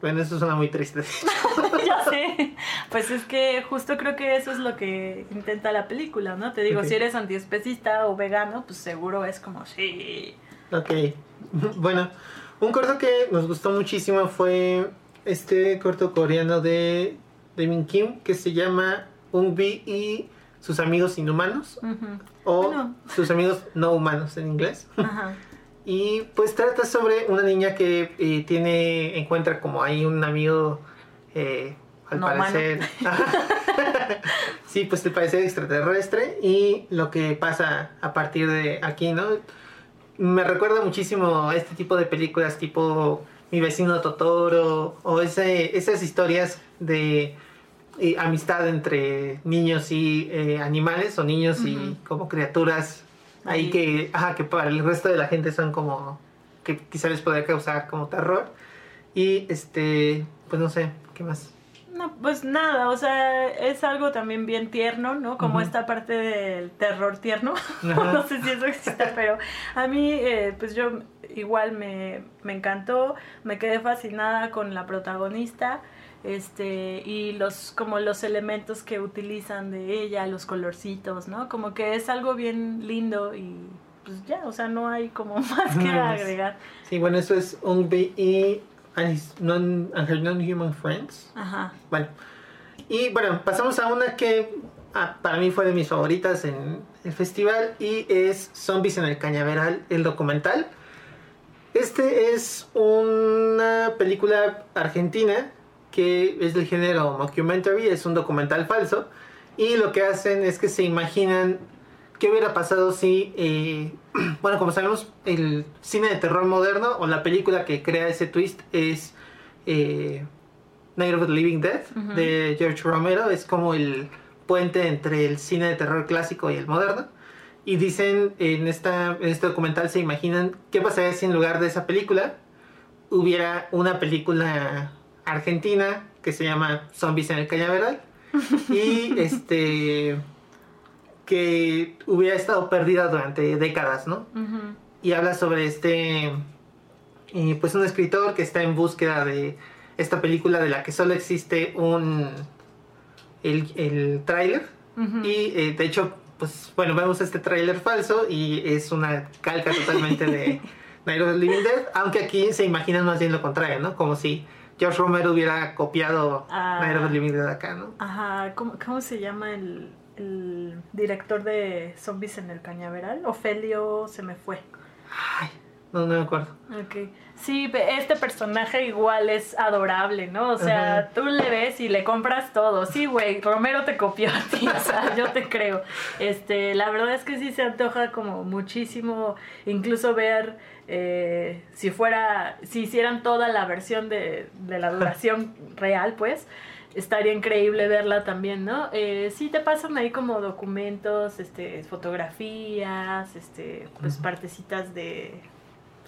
Bueno, eso suena muy triste. ya sé. Pues es que justo creo que eso es lo que intenta la película, ¿no? Te digo, si eres antiespecista o vegano, pues seguro es como, sí. Ok. Bueno, un corto que nos gustó muchísimo fue este corto coreano de Min Kim que se llama Ungbi y sus amigos inhumanos. O sus amigos no humanos en inglés. Ajá. Y pues trata sobre una niña que eh, tiene, encuentra como ahí un amigo, eh, al parecer. sí, pues te parece extraterrestre. Y lo que pasa a partir de aquí, ¿no? Me recuerda muchísimo a este tipo de películas tipo Mi vecino Totoro o ese, esas historias de eh, amistad entre niños y animales o niños y como criaturas Ahí que, ajá, que para el resto de la gente son como que quizá les podría causar como terror. Y este, pues no sé, ¿qué más? No, pues nada, o sea, es algo también bien tierno, ¿no? Como esta parte del terror tierno. no sé si eso existe, pero a mí, eh, pues yo igual me, me encantó, me quedé fascinada con la protagonista este y los como los elementos que utilizan de ella, los colorcitos, ¿no? Como que es algo bien lindo y pues ya, o sea, no hay como más que agregar. Sí, bueno, eso es un y non, Non-Human Friends. Ajá. Bueno, Y bueno, pasamos a una que ah, para mí fue de mis favoritas en el festival y es Zombies en el Cañaveral, el documental. Este es una película argentina que es del género mockumentary, es un documental falso y lo que hacen es que se imaginan qué hubiera pasado si, eh, bueno, como sabemos, el cine de terror moderno o la película que crea ese twist es eh, Night of the Living Dead de George Romero, es como el puente entre el cine de terror clásico y el moderno. Y dicen en, esta, en este documental, se imaginan qué pasaría si en lugar de esa película hubiera una película argentina que se llama Zombies en el Cañaveral. y este que hubiera estado perdida durante décadas, ¿no? Y habla sobre este, eh, pues un escritor que está en búsqueda de esta película de la que solo existe un, el, el tráiler. Y eh, de hecho, pues bueno, vemos este tráiler falso y es una calca totalmente de Night of the Living Dead, aunque aquí se imaginan más bien lo contrario, ¿no? Como si George Romero hubiera copiado Ah. Night of the Living Dead acá, ¿no? Ajá, ¿cómo, cómo se llama el, el director de Zombies en el Cañaveral? Ofelio se me fue. Ay, no, no me acuerdo. Ok. Sí, este personaje igual es adorable, ¿no? O sea, tú le ves y le compras todo. Sí, güey, Romero te copió a ti, o sea, yo te creo. Este, la verdad es que sí se antoja como muchísimo, incluso ver eh, si fuera, si hicieran toda la versión de, de la duración real, pues, estaría increíble verla también, ¿no? Eh, sí te pasan ahí como documentos, este, fotografías, este, pues Ujú. partecitas de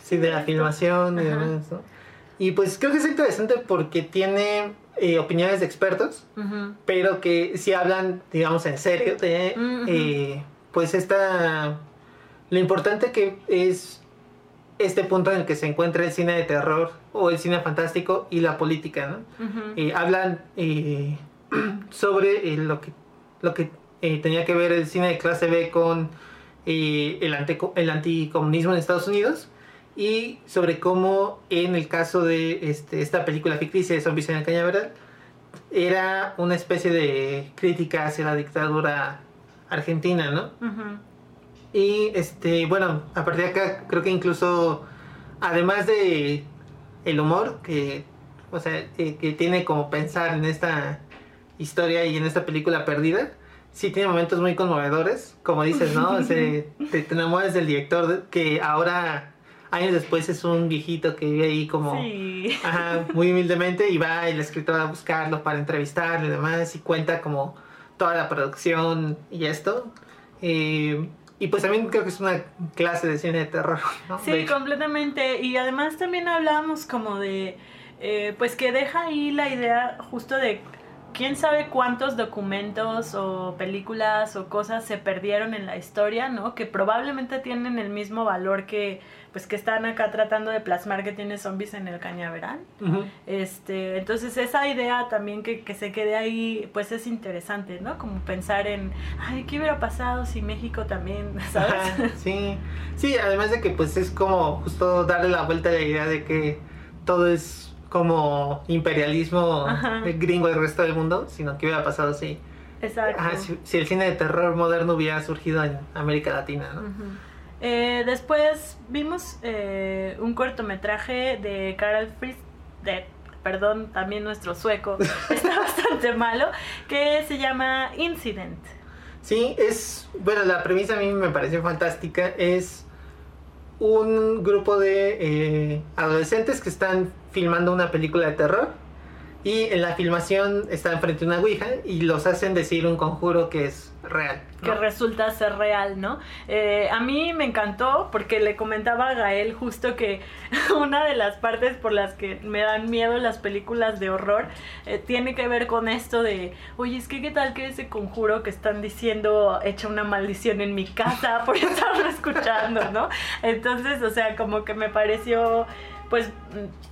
Sí, de la filmación y demás, ¿no? Y pues creo que es interesante porque tiene eh, opiniones de expertos, pero que sí hablan, digamos, en serio de, eh, pues esta, lo importante que es este punto en el que se encuentra el cine de terror o el cine fantástico y la política, ¿no? Eh, hablan eh, sobre lo que, lo que tenía que ver el cine de clase B con el, antico- el anticomunismo en Estados Unidos y sobre cómo en el caso de este, esta película ficticia de Zombies en el Cañaveral era una especie de crítica hacia la dictadura argentina, ¿no? Y este, bueno, a partir de acá creo que incluso, además de el humor que, o sea, eh, que tiene como pensar en esta historia y en esta película perdida, sí tiene momentos muy conmovedores, como dices, ¿no? O sea, te, te enamoras del director que ahora, años después, es un viejito que vive ahí como... Sí. Ajá, muy humildemente y va el escritor a buscarlo para entrevistarlo y demás y cuenta como toda la producción y esto. Eh, y pues también creo que es una clase de cine de terror. ¿no? Sí, De completamente. Y además también hablábamos como de, eh, pues que deja ahí la idea justo de quién sabe cuántos documentos o películas o cosas se perdieron en la historia, ¿no? Que probablemente tienen el mismo valor que, pues que están acá tratando de plasmar que tiene zombies en el cañaveral. Este, entonces esa idea también que, que se quede ahí, pues es interesante, ¿no? Como pensar en, ay, ¿qué hubiera pasado si México también, ¿sabes? Ajá, sí, sí, además de que pues es como justo darle la vuelta a la idea de que todo es como imperialismo Ajá. gringo del resto del mundo, sino que hubiera pasado si, Exacto. ajá, si, si el cine de terror moderno hubiera surgido en América Latina, ¿no? Eh, después vimos eh, un cortometraje de Carl Fries, de, perdón, también nuestro sueco, está bastante malo, que se llama Incident. Sí, es. Bueno, la premisa a mí me pareció fantástica. Es un grupo de eh, adolescentes que están filmando una película de terror. Y en la filmación están frente a una ouija y los hacen decir un conjuro que es real. que resulta ser real, ¿no? Eh, a mí me encantó porque le comentaba a Gael justo que una de las partes por las que me dan miedo las películas de horror eh, tiene que ver con esto de, oye, es que qué tal que ese conjuro que están diciendo echa una maldición en mi casa por estarlo escuchando, ¿no? Entonces, o sea, como que me pareció pues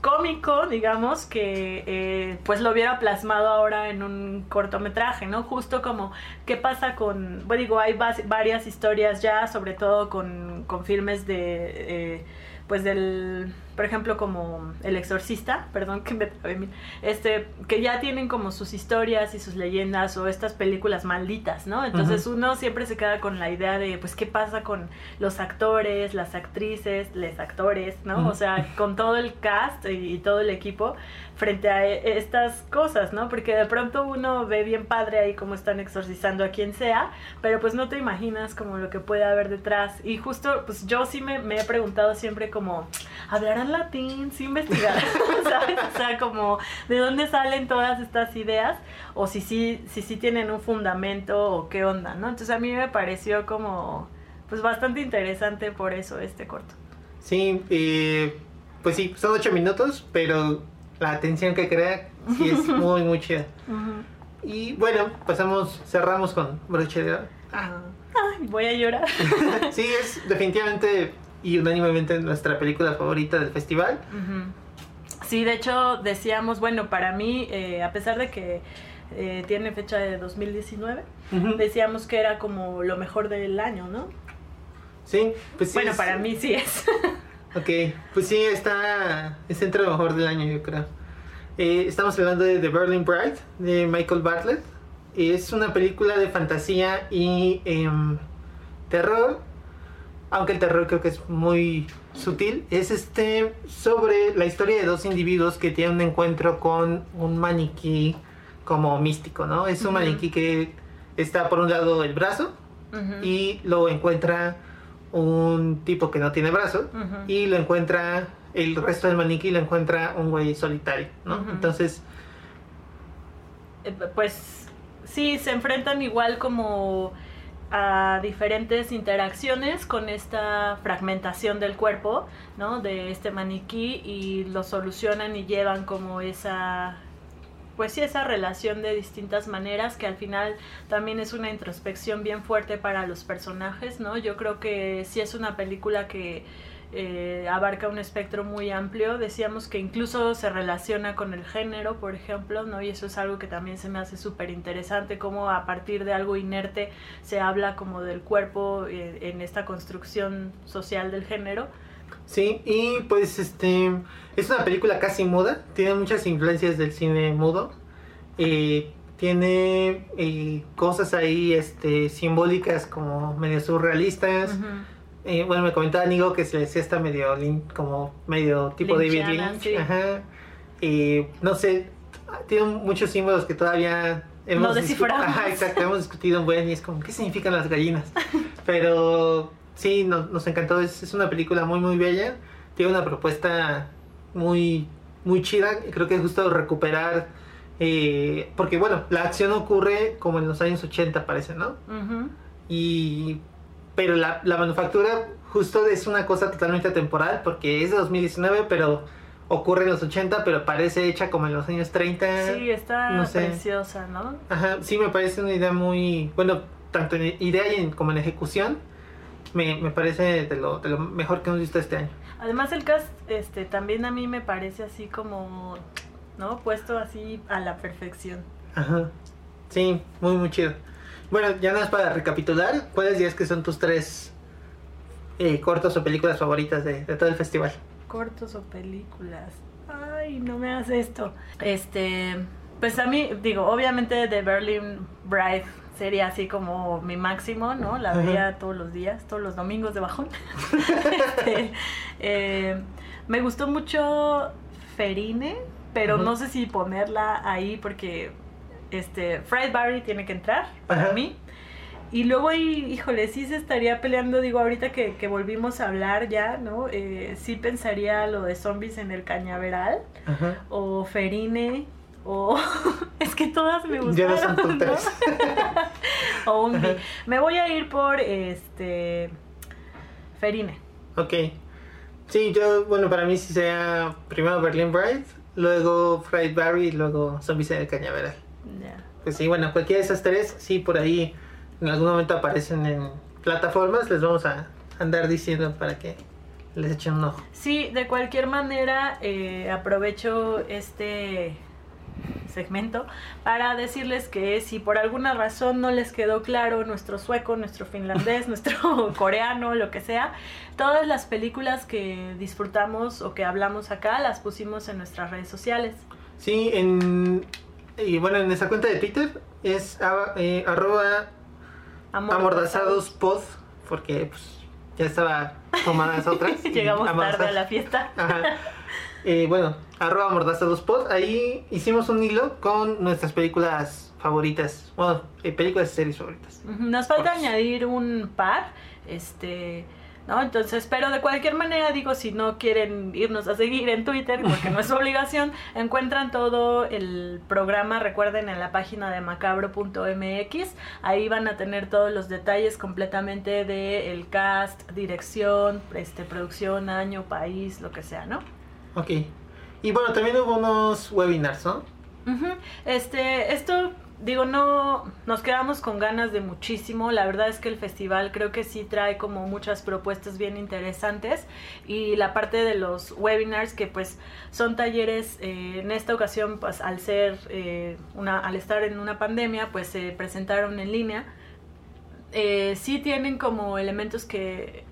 cómico, digamos, que eh, pues lo hubiera plasmado ahora en un cortometraje, ¿no? Justo como qué pasa con, bueno, digo, hay varias historias ya, sobre todo con, con filmes de, eh, pues del, por ejemplo, como El Exorcista, perdón que me este, que ya tienen como sus historias y sus leyendas o estas películas malditas, ¿no? Entonces uno siempre se queda con la idea de, pues, ¿qué pasa con los actores, las actrices, los actores, ¿no? O sea, con todo el cast y, todo el equipo frente a e, estas cosas, ¿no? Porque de pronto uno ve bien padre ahí cómo están exorcizando a quien sea, pero pues no te imaginas como lo que puede haber detrás. Y justo, pues yo sí me, me he preguntado siempre como, ¿hablarán latín? ¿Sí investigar? ¿Sabes? O sea, como, ¿de dónde salen todas estas ideas? O si sí, si, si tienen un fundamento o qué onda, ¿no? Entonces a mí me pareció como, pues bastante interesante por eso este corto. Sí, eh, pues sí, son ocho minutos, pero la atención que crea sí es muy, muy chida. Y bueno, pasamos, cerramos con broche de ah. Ay, voy a llorar. sí, es definitivamente y unánimemente nuestra película favorita del festival. Sí, de hecho decíamos, bueno, para mí, eh, a pesar de que eh, tiene fecha de 2019, decíamos que era como lo mejor del año, ¿no? Sí, pues sí. Bueno, para mí sí es. Ok, pues sí, está, es entre lo mejor del año, yo creo. Eh, estamos hablando de The Berlin Bride, de Michael Bartlett. Es una película de fantasía y em, terror, aunque el terror creo que es muy sutil. Es este sobre la historia de dos individuos que tienen un encuentro con un maniquí como místico, ¿no? Es un maniquí que está por un lado el brazo y lo encuentra un tipo que no tiene brazo y lo encuentra el resto del maniquí lo encuentra un güey solitario, ¿no? Entonces eh, pues sí se enfrentan igual como a diferentes interacciones con esta fragmentación del cuerpo, ¿no? De este maniquí y lo solucionan y llevan como esa pues sí, esa relación de distintas maneras que al final también es una introspección bien fuerte para los personajes, ¿no? Yo creo que sí es una película que eh, abarca un espectro muy amplio. Decíamos que incluso se relaciona con el género, por ejemplo, ¿no? Y eso es algo que también se me hace súper interesante, cómo a partir de algo inerte se habla como del cuerpo eh, en esta construcción social del género. Sí, y pues este es una película casi muda, tiene muchas influencias del cine mudo. Eh, tiene eh, cosas ahí este, simbólicas como medio surrealistas. Eh, bueno, me comentaba Nigo que se le decía esta medio como medio tipo David Lynch. Ajá. no sé, tiene muchos símbolos que todavía hemos no desciframos. Ajá, exacto, hemos discutido un buen y es como, ¿qué significan las gallinas? Pero sí, nos, encantó. Es, una película muy, muy bella. Tiene una propuesta muy, muy chida. Creo que es justo recuperar. Eh, porque bueno, la acción ocurre como en los años 80, parece, ¿no? Y. Pero la, la manufactura justo es una cosa totalmente temporal porque es de 2019, pero ocurre en los 80, pero parece hecha como en los años 30. Sí, está preciosa, ¿no? Ajá, sí, me parece una idea muy, bueno, tanto en idea como en ejecución, me, me parece de lo, de lo mejor que hemos visto este año. Además el cast este también a mí me parece así como, ¿no? Puesto así a la perfección. Ajá. Sí, muy muy chido. Bueno, ya nada más para recapitular, ¿cuáles dirías que son tus tres eh, cortos o películas favoritas de, de, todo el festival? Cortos o películas. Ay, no me hagas esto. Este, pues a mí, digo, obviamente de Berlin Bride sería así como mi máximo, ¿no? La veía todos los días, todos los domingos de bajón. Este, eh, me gustó mucho Ferine, pero no sé si ponerla ahí porque este Fred Barry tiene que entrar para mí. Y luego, híjole, sí se estaría peleando, digo, ahorita que, que volvimos a hablar ya, ¿no? Eh, sí pensaría lo de zombies en el cañaveral. O Ferine, o es que todas me gustaron. Ya no son o un Me voy a ir por este Ferine. Ok. Sí, yo, bueno, para mí sí sea primero Berlin Bride, luego Fried Barry y luego Zombies en el Cañaveral. Pues sí, bueno, cualquiera de esas tres, sí, por ahí en algún momento aparecen en plataformas, les vamos a andar diciendo para que les echen un ojo. Sí, de cualquier manera, eh, aprovecho este segmento para decirles que si por alguna razón no les quedó claro nuestro sueco, nuestro finlandés, nuestro coreano, lo que sea, todas las películas que disfrutamos o que hablamos acá las pusimos en nuestras redes sociales. Sí, en y bueno, en esa cuenta de Twitter es eh, arroba amordazadospod, porque pues ya estaba tomadas otras. Llegamos tarde a la fiesta. Eh, bueno, arroba amordazadospod, ahí hicimos un hilo con nuestras películas favoritas, bueno, eh, películas y series favoritas. Nos falta añadir un par, este ¿no? Entonces, pero de cualquier manera digo, si no quieren irnos a seguir en Twitter, porque no es obligación, encuentran todo el programa, recuerden, en la página de macabro.mx, ahí van a tener todos los detalles completamente de el cast, dirección, este, producción, año, país, lo que sea, ¿no? Ok. Y bueno, también hubo unos webinars, ¿no? Este, esto digo, no nos quedamos con ganas de muchísimo. La verdad es que el festival creo que sí trae como muchas propuestas bien interesantes y la parte de los webinars que pues son talleres eh, en esta ocasión pues al ser eh, una al estar en una pandemia pues se presentaron en línea. Eh, sí tienen como elementos que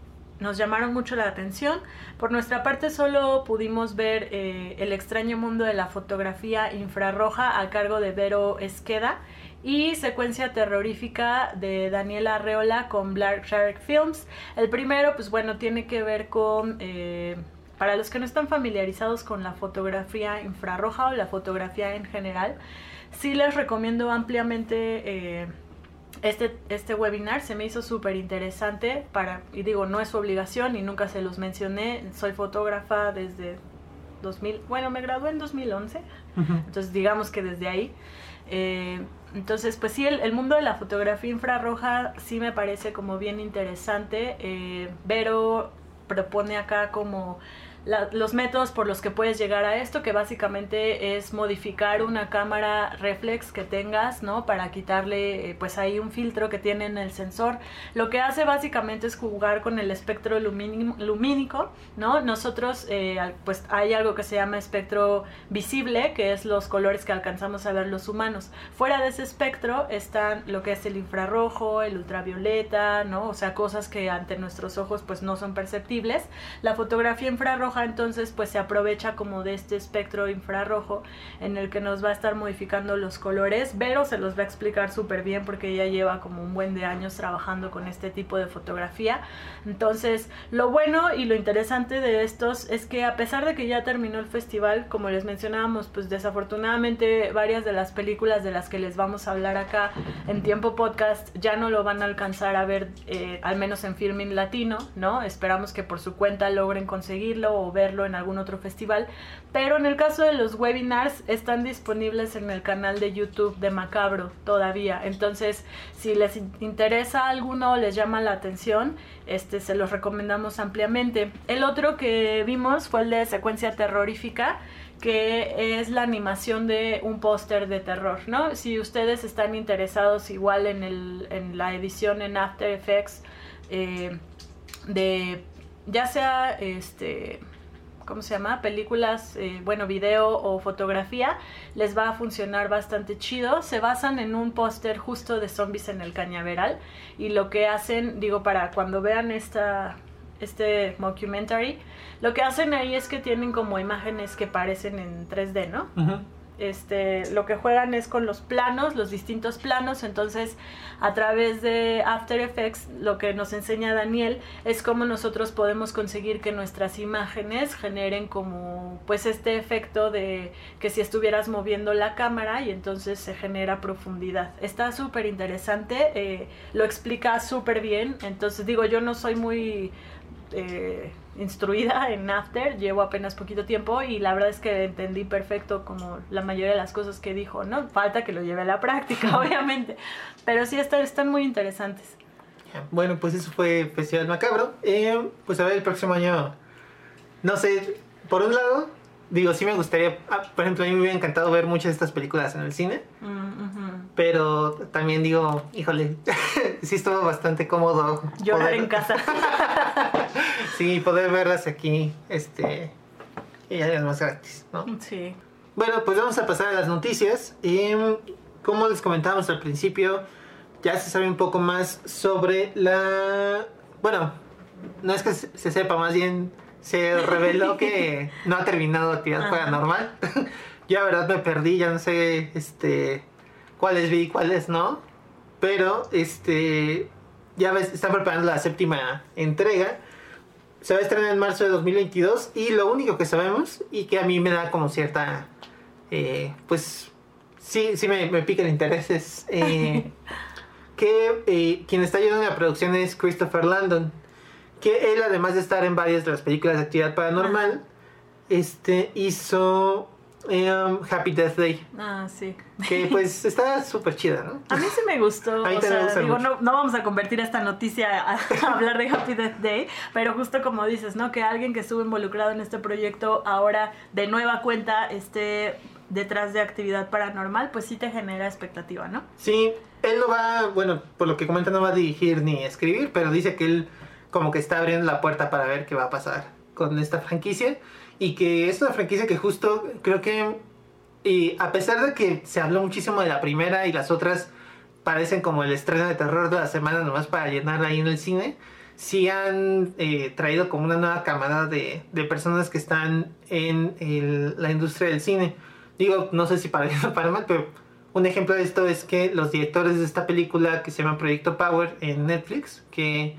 nos llamaron mucho la atención. Por nuestra parte solo pudimos ver eh, El extraño mundo de la fotografía infrarroja a cargo de Vero Esqueda y Secuencia terrorífica de Daniela Arreola con Black Shark Films. El primero, pues bueno, tiene que ver con... Eh, para los que no están familiarizados con la fotografía infrarroja o la fotografía en general, sí les recomiendo ampliamente eh, este, este webinar se me hizo súper interesante para, y digo, no es su obligación y nunca se los mencioné, soy fotógrafa desde 2000, bueno, me gradué en 2011, entonces digamos que desde ahí. Eh, entonces, pues sí, el, mundo de la fotografía infrarroja sí me parece como bien interesante. Eh, Vero propone acá como los métodos por los que puedes llegar a esto, que básicamente es modificar una cámara reflex que tengas, ¿no? Para quitarle, eh, pues ahí un filtro que tiene en el sensor. Lo que hace básicamente es jugar con el espectro lumínico, ¿no? Nosotros, eh, pues hay algo que se llama espectro visible, que es los colores que alcanzamos a ver los humanos. Fuera de ese espectro están lo que es el infrarrojo, el ultravioleta, ¿no? O sea, cosas que ante nuestros ojos pues no son perceptibles. La fotografía infrarroja entonces pues se aprovecha como de este espectro infrarrojo en el que nos va a estar modificando los colores. Vero se los va a explicar súper bien porque ella lleva como un buen de años trabajando con este tipo de fotografía. Entonces lo bueno y lo interesante de estos es que a pesar de que ya terminó el festival, como les mencionábamos, pues desafortunadamente varias de las películas de las que les vamos a hablar acá en tiempo podcast ya no lo van a alcanzar a ver eh, al menos en filming latino, ¿no? Esperamos que por su cuenta logren conseguirlo verlo en algún otro festival. Pero en el caso de los webinars están disponibles en el canal de YouTube de Macabro todavía. Entonces, si les interesa alguno o les llama la atención, este se los recomendamos ampliamente. El otro que vimos fue el de secuencia terrorífica que es la animación de un póster de terror, ¿no? Si ustedes están interesados igual en, el, en la edición en After Effects eh, de ya sea este ¿cómo se llama? Películas, eh, bueno, video o fotografía, les va a funcionar bastante chido. Se basan en un póster justo de zombies en el cañaveral y lo que hacen, digo, para cuando vean esta, este documentary, lo que hacen ahí es que tienen como imágenes que parecen en 3D, ¿no? Este, lo que juegan es con los planos, los distintos planos, entonces a través de After Effects lo que nos enseña Daniel es cómo nosotros podemos conseguir que nuestras imágenes generen como pues este efecto de que si estuvieras moviendo la cámara y entonces se genera profundidad. Está súper interesante, eh, lo explica súper bien, entonces digo yo no soy muy... Eh, instruida en After, llevo apenas poquito tiempo y la verdad es que entendí perfecto como la mayoría de las cosas que dijo, ¿no? Falta que lo lleve a la práctica, obviamente, pero sí están, están muy interesantes. Bueno, pues eso fue Festival Macabro. Eh, pues a ver, el próximo año, no sé, por un lado, digo, sí me gustaría, ah, por ejemplo, a mí me hubiera encantado ver muchas de estas películas en el cine, mm, pero también digo, híjole, sí estuvo bastante cómodo. Llorar en casa. sí, poder verlas aquí, este, y además gratis, ¿no? Sí. bueno, pues vamos a pasar a las noticias. Em, como les comentábamos al principio, ya se sabe un poco más sobre la... Bueno, no es que se sepa, más bien se reveló que no ha terminado actividad paranormal. Yo la verdad me perdí, ya no sé este cuáles vi y cuáles no. Pero este ya ves, están preparando la séptima entrega. Se va a estrenar en marzo de 2022 y lo único que sabemos y que a mí me da como cierta eh, pues sí, sí me, me pica el interés es eh, que eh, quien está ayudando en la producción es Christopher Landon que él además de estar en varias de las películas de actividad paranormal, este hizo um, Happy Death Day. Ah, sí. Que pues está súper chida, ¿no? A mí sí me gustó. o sea, digo, no, no, vamos a convertir esta noticia a, hablar de Happy Death Day, pero justo como dices, ¿no? Que alguien que estuvo involucrado en este proyecto ahora de nueva cuenta esté detrás de actividad paranormal, pues sí te genera expectativa, ¿no? Sí, él no va, bueno, por lo que comenta no va a dirigir ni escribir, pero dice que él como que está abriendo la puerta para ver qué va a pasar con esta franquicia. Y que es una franquicia que justo creo que, y a pesar de que se habló muchísimo de la primera y las otras parecen como el estreno de terror de la semana nomás para llenar ahí en el cine, sí han eh, traído como una nueva camada de, de personas que están en el, la industria del cine. Digo, no sé si para bien o para mal, pero un ejemplo de esto es que los directores de esta película que se llama Proyecto Power en Netflix, que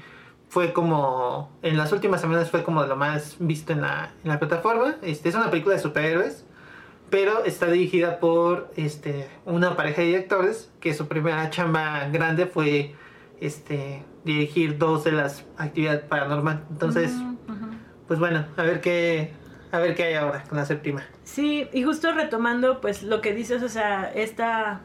fue como, en las últimas semanas fue como de lo más visto en la, en la plataforma. Este, es una película de superhéroes, pero está dirigida por este, una pareja de directores que su primera chamba grande fue este, dirigir dos de las actividades paranormal. Entonces, pues bueno, a ver qué, a ver qué hay ahora con la séptima. Sí, y justo retomando pues lo que dices, o sea, esta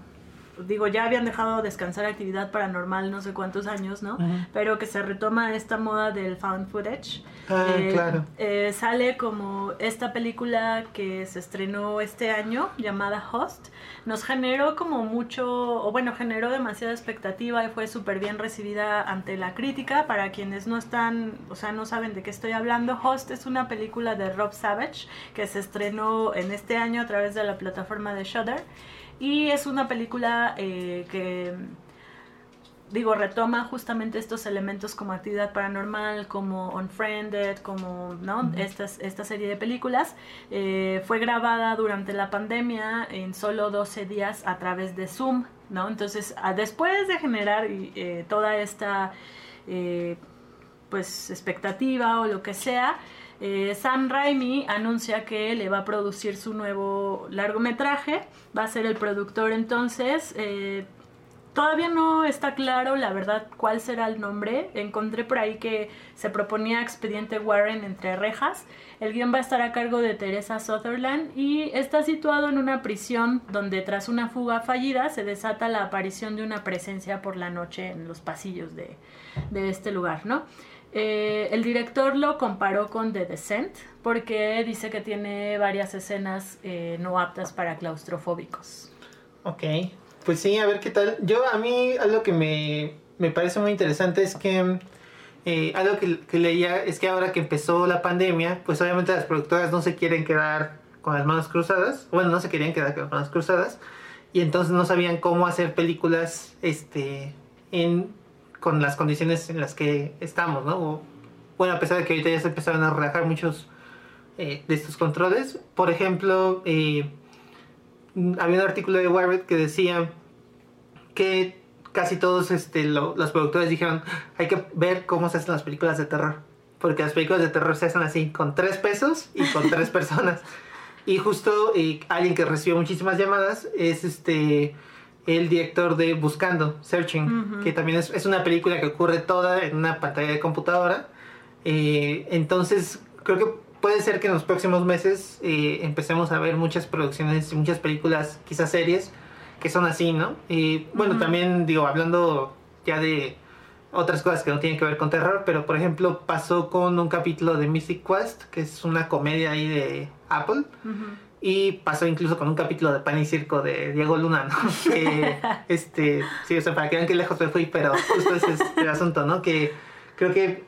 digo, ya habían dejado descansar actividad paranormal no sé cuántos años, ¿no? Pero que se retoma esta moda del found footage. Ah, eh, claro. Eh, sale como esta película que se estrenó este año llamada Host. Nos generó como mucho, o bueno, generó demasiada expectativa y fue súper bien recibida ante la crítica. Para quienes no están, o sea, no saben de qué estoy hablando, Host es una película de Rob Savage que se estrenó en este año a través de la plataforma de Shudder. Y es una película eh, que, digo, retoma justamente estos elementos como actividad paranormal, como Unfriended, como, ¿no? esta, serie de películas. Eh, fue grabada durante la pandemia en solo 12 días a través de Zoom, ¿no? Entonces, después de generar eh, toda esta, pues, expectativa o lo que sea, eh, Sam Raimi anuncia que le va a producir su nuevo largometraje, va a ser el productor entonces. Eh, todavía no está claro, la verdad, cuál será el nombre. Encontré por ahí que se proponía Expediente Warren entre rejas. El guion va a estar a cargo de Teresa Sutherland y está situado en una prisión donde tras una fuga fallida se desata la aparición de una presencia por la noche en los pasillos de, de este lugar, ¿no? Eh, el director lo comparó con The Descent porque dice que tiene varias escenas eh, no aptas para claustrofóbicos. Ok, pues sí, a ver qué tal. Yo a mí algo que me, me parece muy interesante es que eh, algo que, que, leía es que ahora que empezó la pandemia, pues obviamente las productoras no se quieren quedar con las manos cruzadas, bueno, no se querían quedar con las manos cruzadas y entonces no sabían cómo hacer películas este en con las condiciones en las que estamos, ¿no? bueno, a pesar de que ahorita ya se empezaron a relajar muchos eh, de estos controles. Por ejemplo, eh, había un artículo de Wired que decía que casi todos este, los productores dijeron hay que ver cómo se hacen las películas de terror. Porque las películas de terror se hacen así, con tres pesos y con tres personas. Y justo eh, alguien que recibió muchísimas llamadas es este el director de Buscando, Searching, que también es, una película que ocurre toda en una pantalla de computadora. Eh, entonces, creo que puede ser que en los próximos meses eh, empecemos a ver muchas producciones, muchas películas, quizás series, que son así, ¿no? Y bueno, también digo, hablando ya de otras cosas que no tienen que ver con terror, pero por ejemplo pasó con un capítulo de Mystic Quest, que es una comedia ahí de Apple. Y pasó incluso con un capítulo de Pan y Circo de Diego Luna, ¿no? Que, este, sí, o sea, para que vean qué lejos me fui, pero justo ese es el asunto, ¿no? Que creo que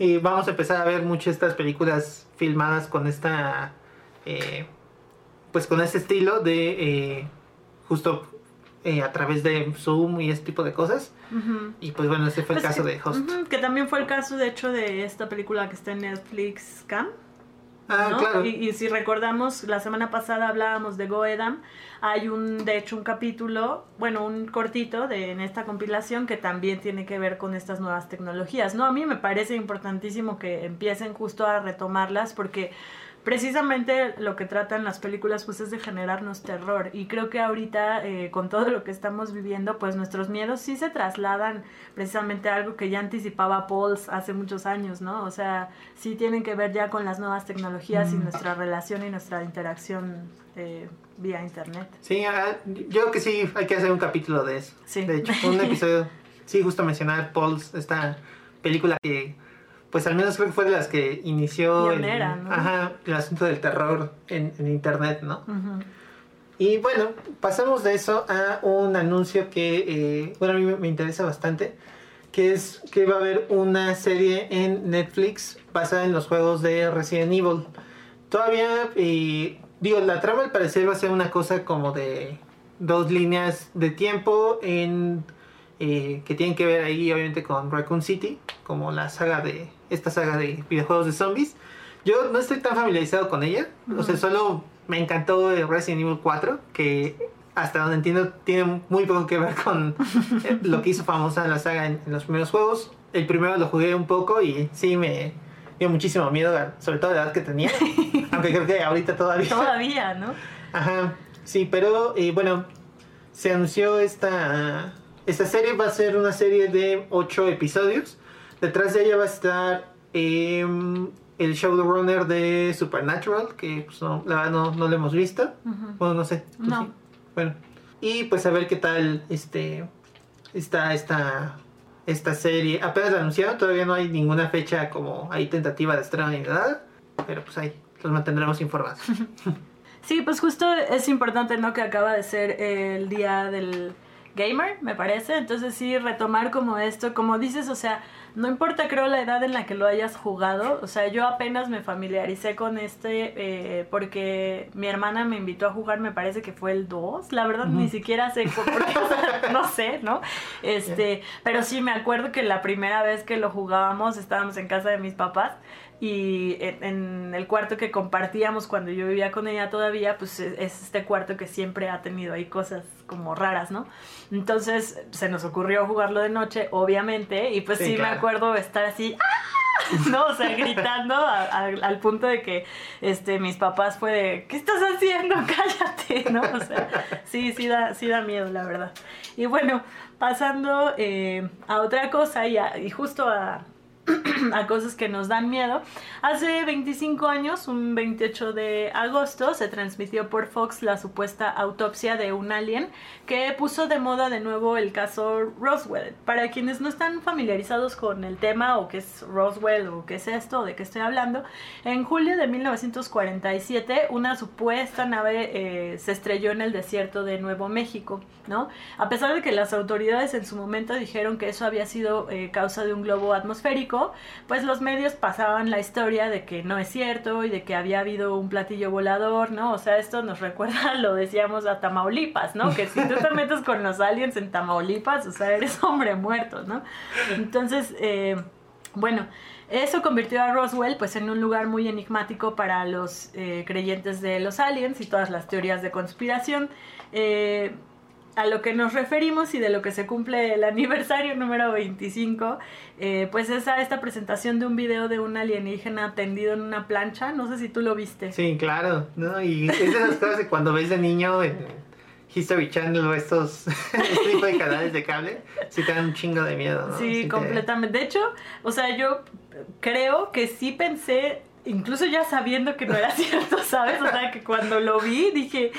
eh, vamos a empezar a ver muchas estas películas filmadas con esta, eh, pues con ese estilo de eh, justo eh, a través de Zoom y ese tipo de cosas. Y pues bueno, ese fue el Pues caso que- de Host. ujú, que también fue el caso, de hecho, de esta película que está en Netflix, Cam. Ah, ¿no? claro. Y, y si recordamos, la semana pasada hablábamos de Goedam. Hay un, de hecho, un capítulo, bueno, un cortito de, en esta compilación que también tiene que ver con estas nuevas tecnologías, ¿no? A mí me parece importantísimo que empiecen justo a retomarlas porque precisamente lo que tratan las películas pues es de generarnos terror y creo que ahorita eh, con todo lo que estamos viviendo pues nuestros miedos sí se trasladan precisamente a algo que ya anticipaba Pauls hace muchos años, ¿no? O sea, sí tienen que ver ya con las nuevas tecnologías y Mm. nuestra relación y nuestra interacción eh, vía internet. Sí, ah, yo creo que sí, hay que hacer un capítulo de eso. Sí. De hecho, un episodio, sí, justo mencionar Pauls, esta película que, pues al menos creo que fue de las que inició el, Pionera, ¿no? ajá, el asunto del terror en, en internet, ¿no? Ujú. Y bueno, pasamos de eso a un anuncio que, eh, bueno, a mí me- me interesa bastante, que es que va a haber una serie en Netflix basada en los juegos de Resident Evil. Todavía, eh, digo, la trama al parecer va a ser una cosa como de dos líneas de tiempo en eh, que tienen que ver ahí obviamente con Raccoon City, como la saga de esta saga de videojuegos de zombies. Yo no estoy tan familiarizado con ella, o sea, solo me encantó Resident Evil 4, que hasta donde entiendo tiene muy poco que ver con eh, lo que hizo famosa la saga en, en los primeros juegos. El primero lo jugué un poco y sí me dio muchísimo miedo, sobre todo la edad que tenía, aunque creo que ahorita todavía. Todavía, ¿no? Ajá, sí, pero eh, bueno, se anunció esta, esta serie, va a ser una serie de ocho episodios. Detrás de ella va a estar em, el showrunner de Supernatural, que pues, no, la verdad no, no lo hemos visto. Bueno, no sé. ¿tú No. sí? Bueno, y pues a ver qué tal este, está esta, esta serie. Apenas la anunciaron, todavía no hay ninguna fecha como ahí tentativa de estreno ni nada, pero pues ahí los mantendremos informados. Sí, pues justo es importante, ¿no? Que acaba de ser el día del gamer, me parece. Entonces sí, retomar como esto, como dices, o sea, no importa creo la edad en la que lo hayas jugado. O sea, yo apenas me familiaricé con este eh, porque mi hermana me invitó a jugar, me parece que fue el 2. La verdad, ni siquiera sé por por qué, o sea, no sé, ¿no? Este, pero sí me acuerdo que la primera vez que lo jugábamos estábamos en casa de mis papás y en, en el cuarto que compartíamos cuando yo vivía con ella todavía, pues es, es este cuarto que siempre ha tenido ahí cosas como raras, ¿no? Entonces se nos ocurrió jugarlo de noche, obviamente, y pues Sí, sí, me acuerdo estar así, ¡ah! no, o sea, gritando a- a- al punto de que este mis papás fue de, ¿qué estás haciendo? Cállate, ¿no? O sea, sí, sí da, sí da miedo, la verdad. Y bueno, pasando eh, a otra cosa y, a- y justo a, a cosas que nos dan miedo. Hace 25 años, un 28 de agosto, se transmitió por Fox la supuesta autopsia de un alien que puso de moda de nuevo el caso Roswell. Para quienes no están familiarizados con el tema o qué es Roswell o qué es esto de qué estoy hablando, en julio de 1947 una supuesta nave eh, se estrelló en el desierto de Nuevo México, ¿no? A pesar de que las autoridades en su momento dijeron que eso había sido eh, causa de un globo atmosférico, pues los medios pasaban la historia de que no es cierto y de que había habido un platillo volador, ¿no? O sea, esto nos recuerda, lo decíamos, a Tamaulipas, ¿no? Que si tú te metes con los aliens en Tamaulipas, o sea, eres hombre muerto, ¿no? Entonces, eh, bueno, eso convirtió a Roswell pues en un lugar muy enigmático para los eh, creyentes de los aliens y todas las teorías de conspiración. Eh, a lo que nos referimos y de lo que se cumple el aniversario número 25, eh, pues es a esta presentación de un video de un alienígena tendido en una plancha. No sé si tú lo viste. Sí, claro, ¿no? Y es de esas cosas que cuando ves de niño en History Channel o estos este tipo de canales de cable, sí te dan un chingo de miedo, ¿no? Sí, te- completamente. De hecho, o sea, yo creo que sí pensé, incluso ya sabiendo que no era cierto, ¿sabes? O sea, que cuando lo vi dije,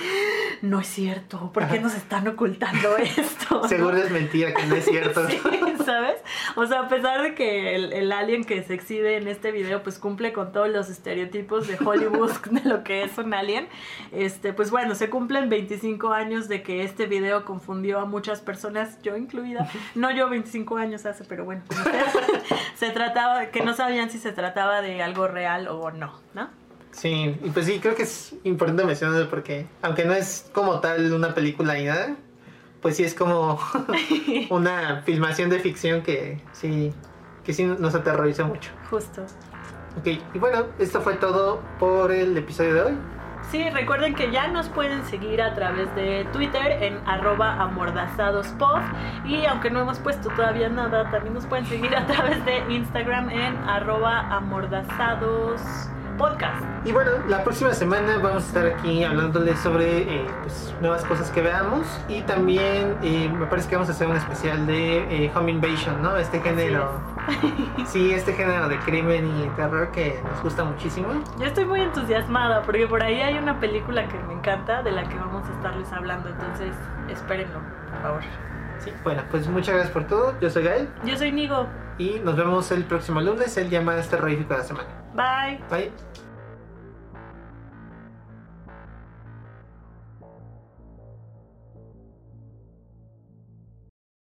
no es cierto, ¿por qué nos están ocultando esto? ¿no? Seguro es mentira, que no es cierto. Sí, ¿sabes? O sea, a pesar de que el, el alien que se exhibe en este video pues cumple con todos los estereotipos de Hollywood de lo que es un alien, este, pues bueno, se cumplen 25 años de que este video confundió a muchas personas, yo incluida. No yo 25 años hace, pero bueno, se trataba, que no sabían si se trataba de algo real o no, ¿no? Sí, y pues sí, creo que es importante mencionarlo porque, aunque no es como tal una película ni nada, pues sí es como una filmación de ficción que sí, que sí nos aterroriza mucho. Justo. Ok, y bueno, esto fue todo por el episodio de hoy. Sí, recuerden que ya nos pueden seguir a través de Twitter en arroba amordazadospod. Y aunque no hemos puesto todavía nada, también nos pueden seguir a través de Instagram en arroba amordazadospodcast. Y bueno, la próxima semana vamos a estar aquí hablándoles sobre eh, pues, nuevas cosas que veamos y también eh, me parece que vamos a hacer un especial de eh, Home Invasion, ¿no? Este género. Sí, este género de crimen y terror que nos gusta muchísimo. Yo estoy muy entusiasmada porque por ahí hay una película que me encanta de la que vamos a estarles hablando, entonces espérenlo, por favor. Sí, bueno, pues muchas gracias por todo. Yo soy Gael Yo soy Nigo. Y nos vemos el próximo lunes, el día más terrorífico de la semana. Bye. Bye.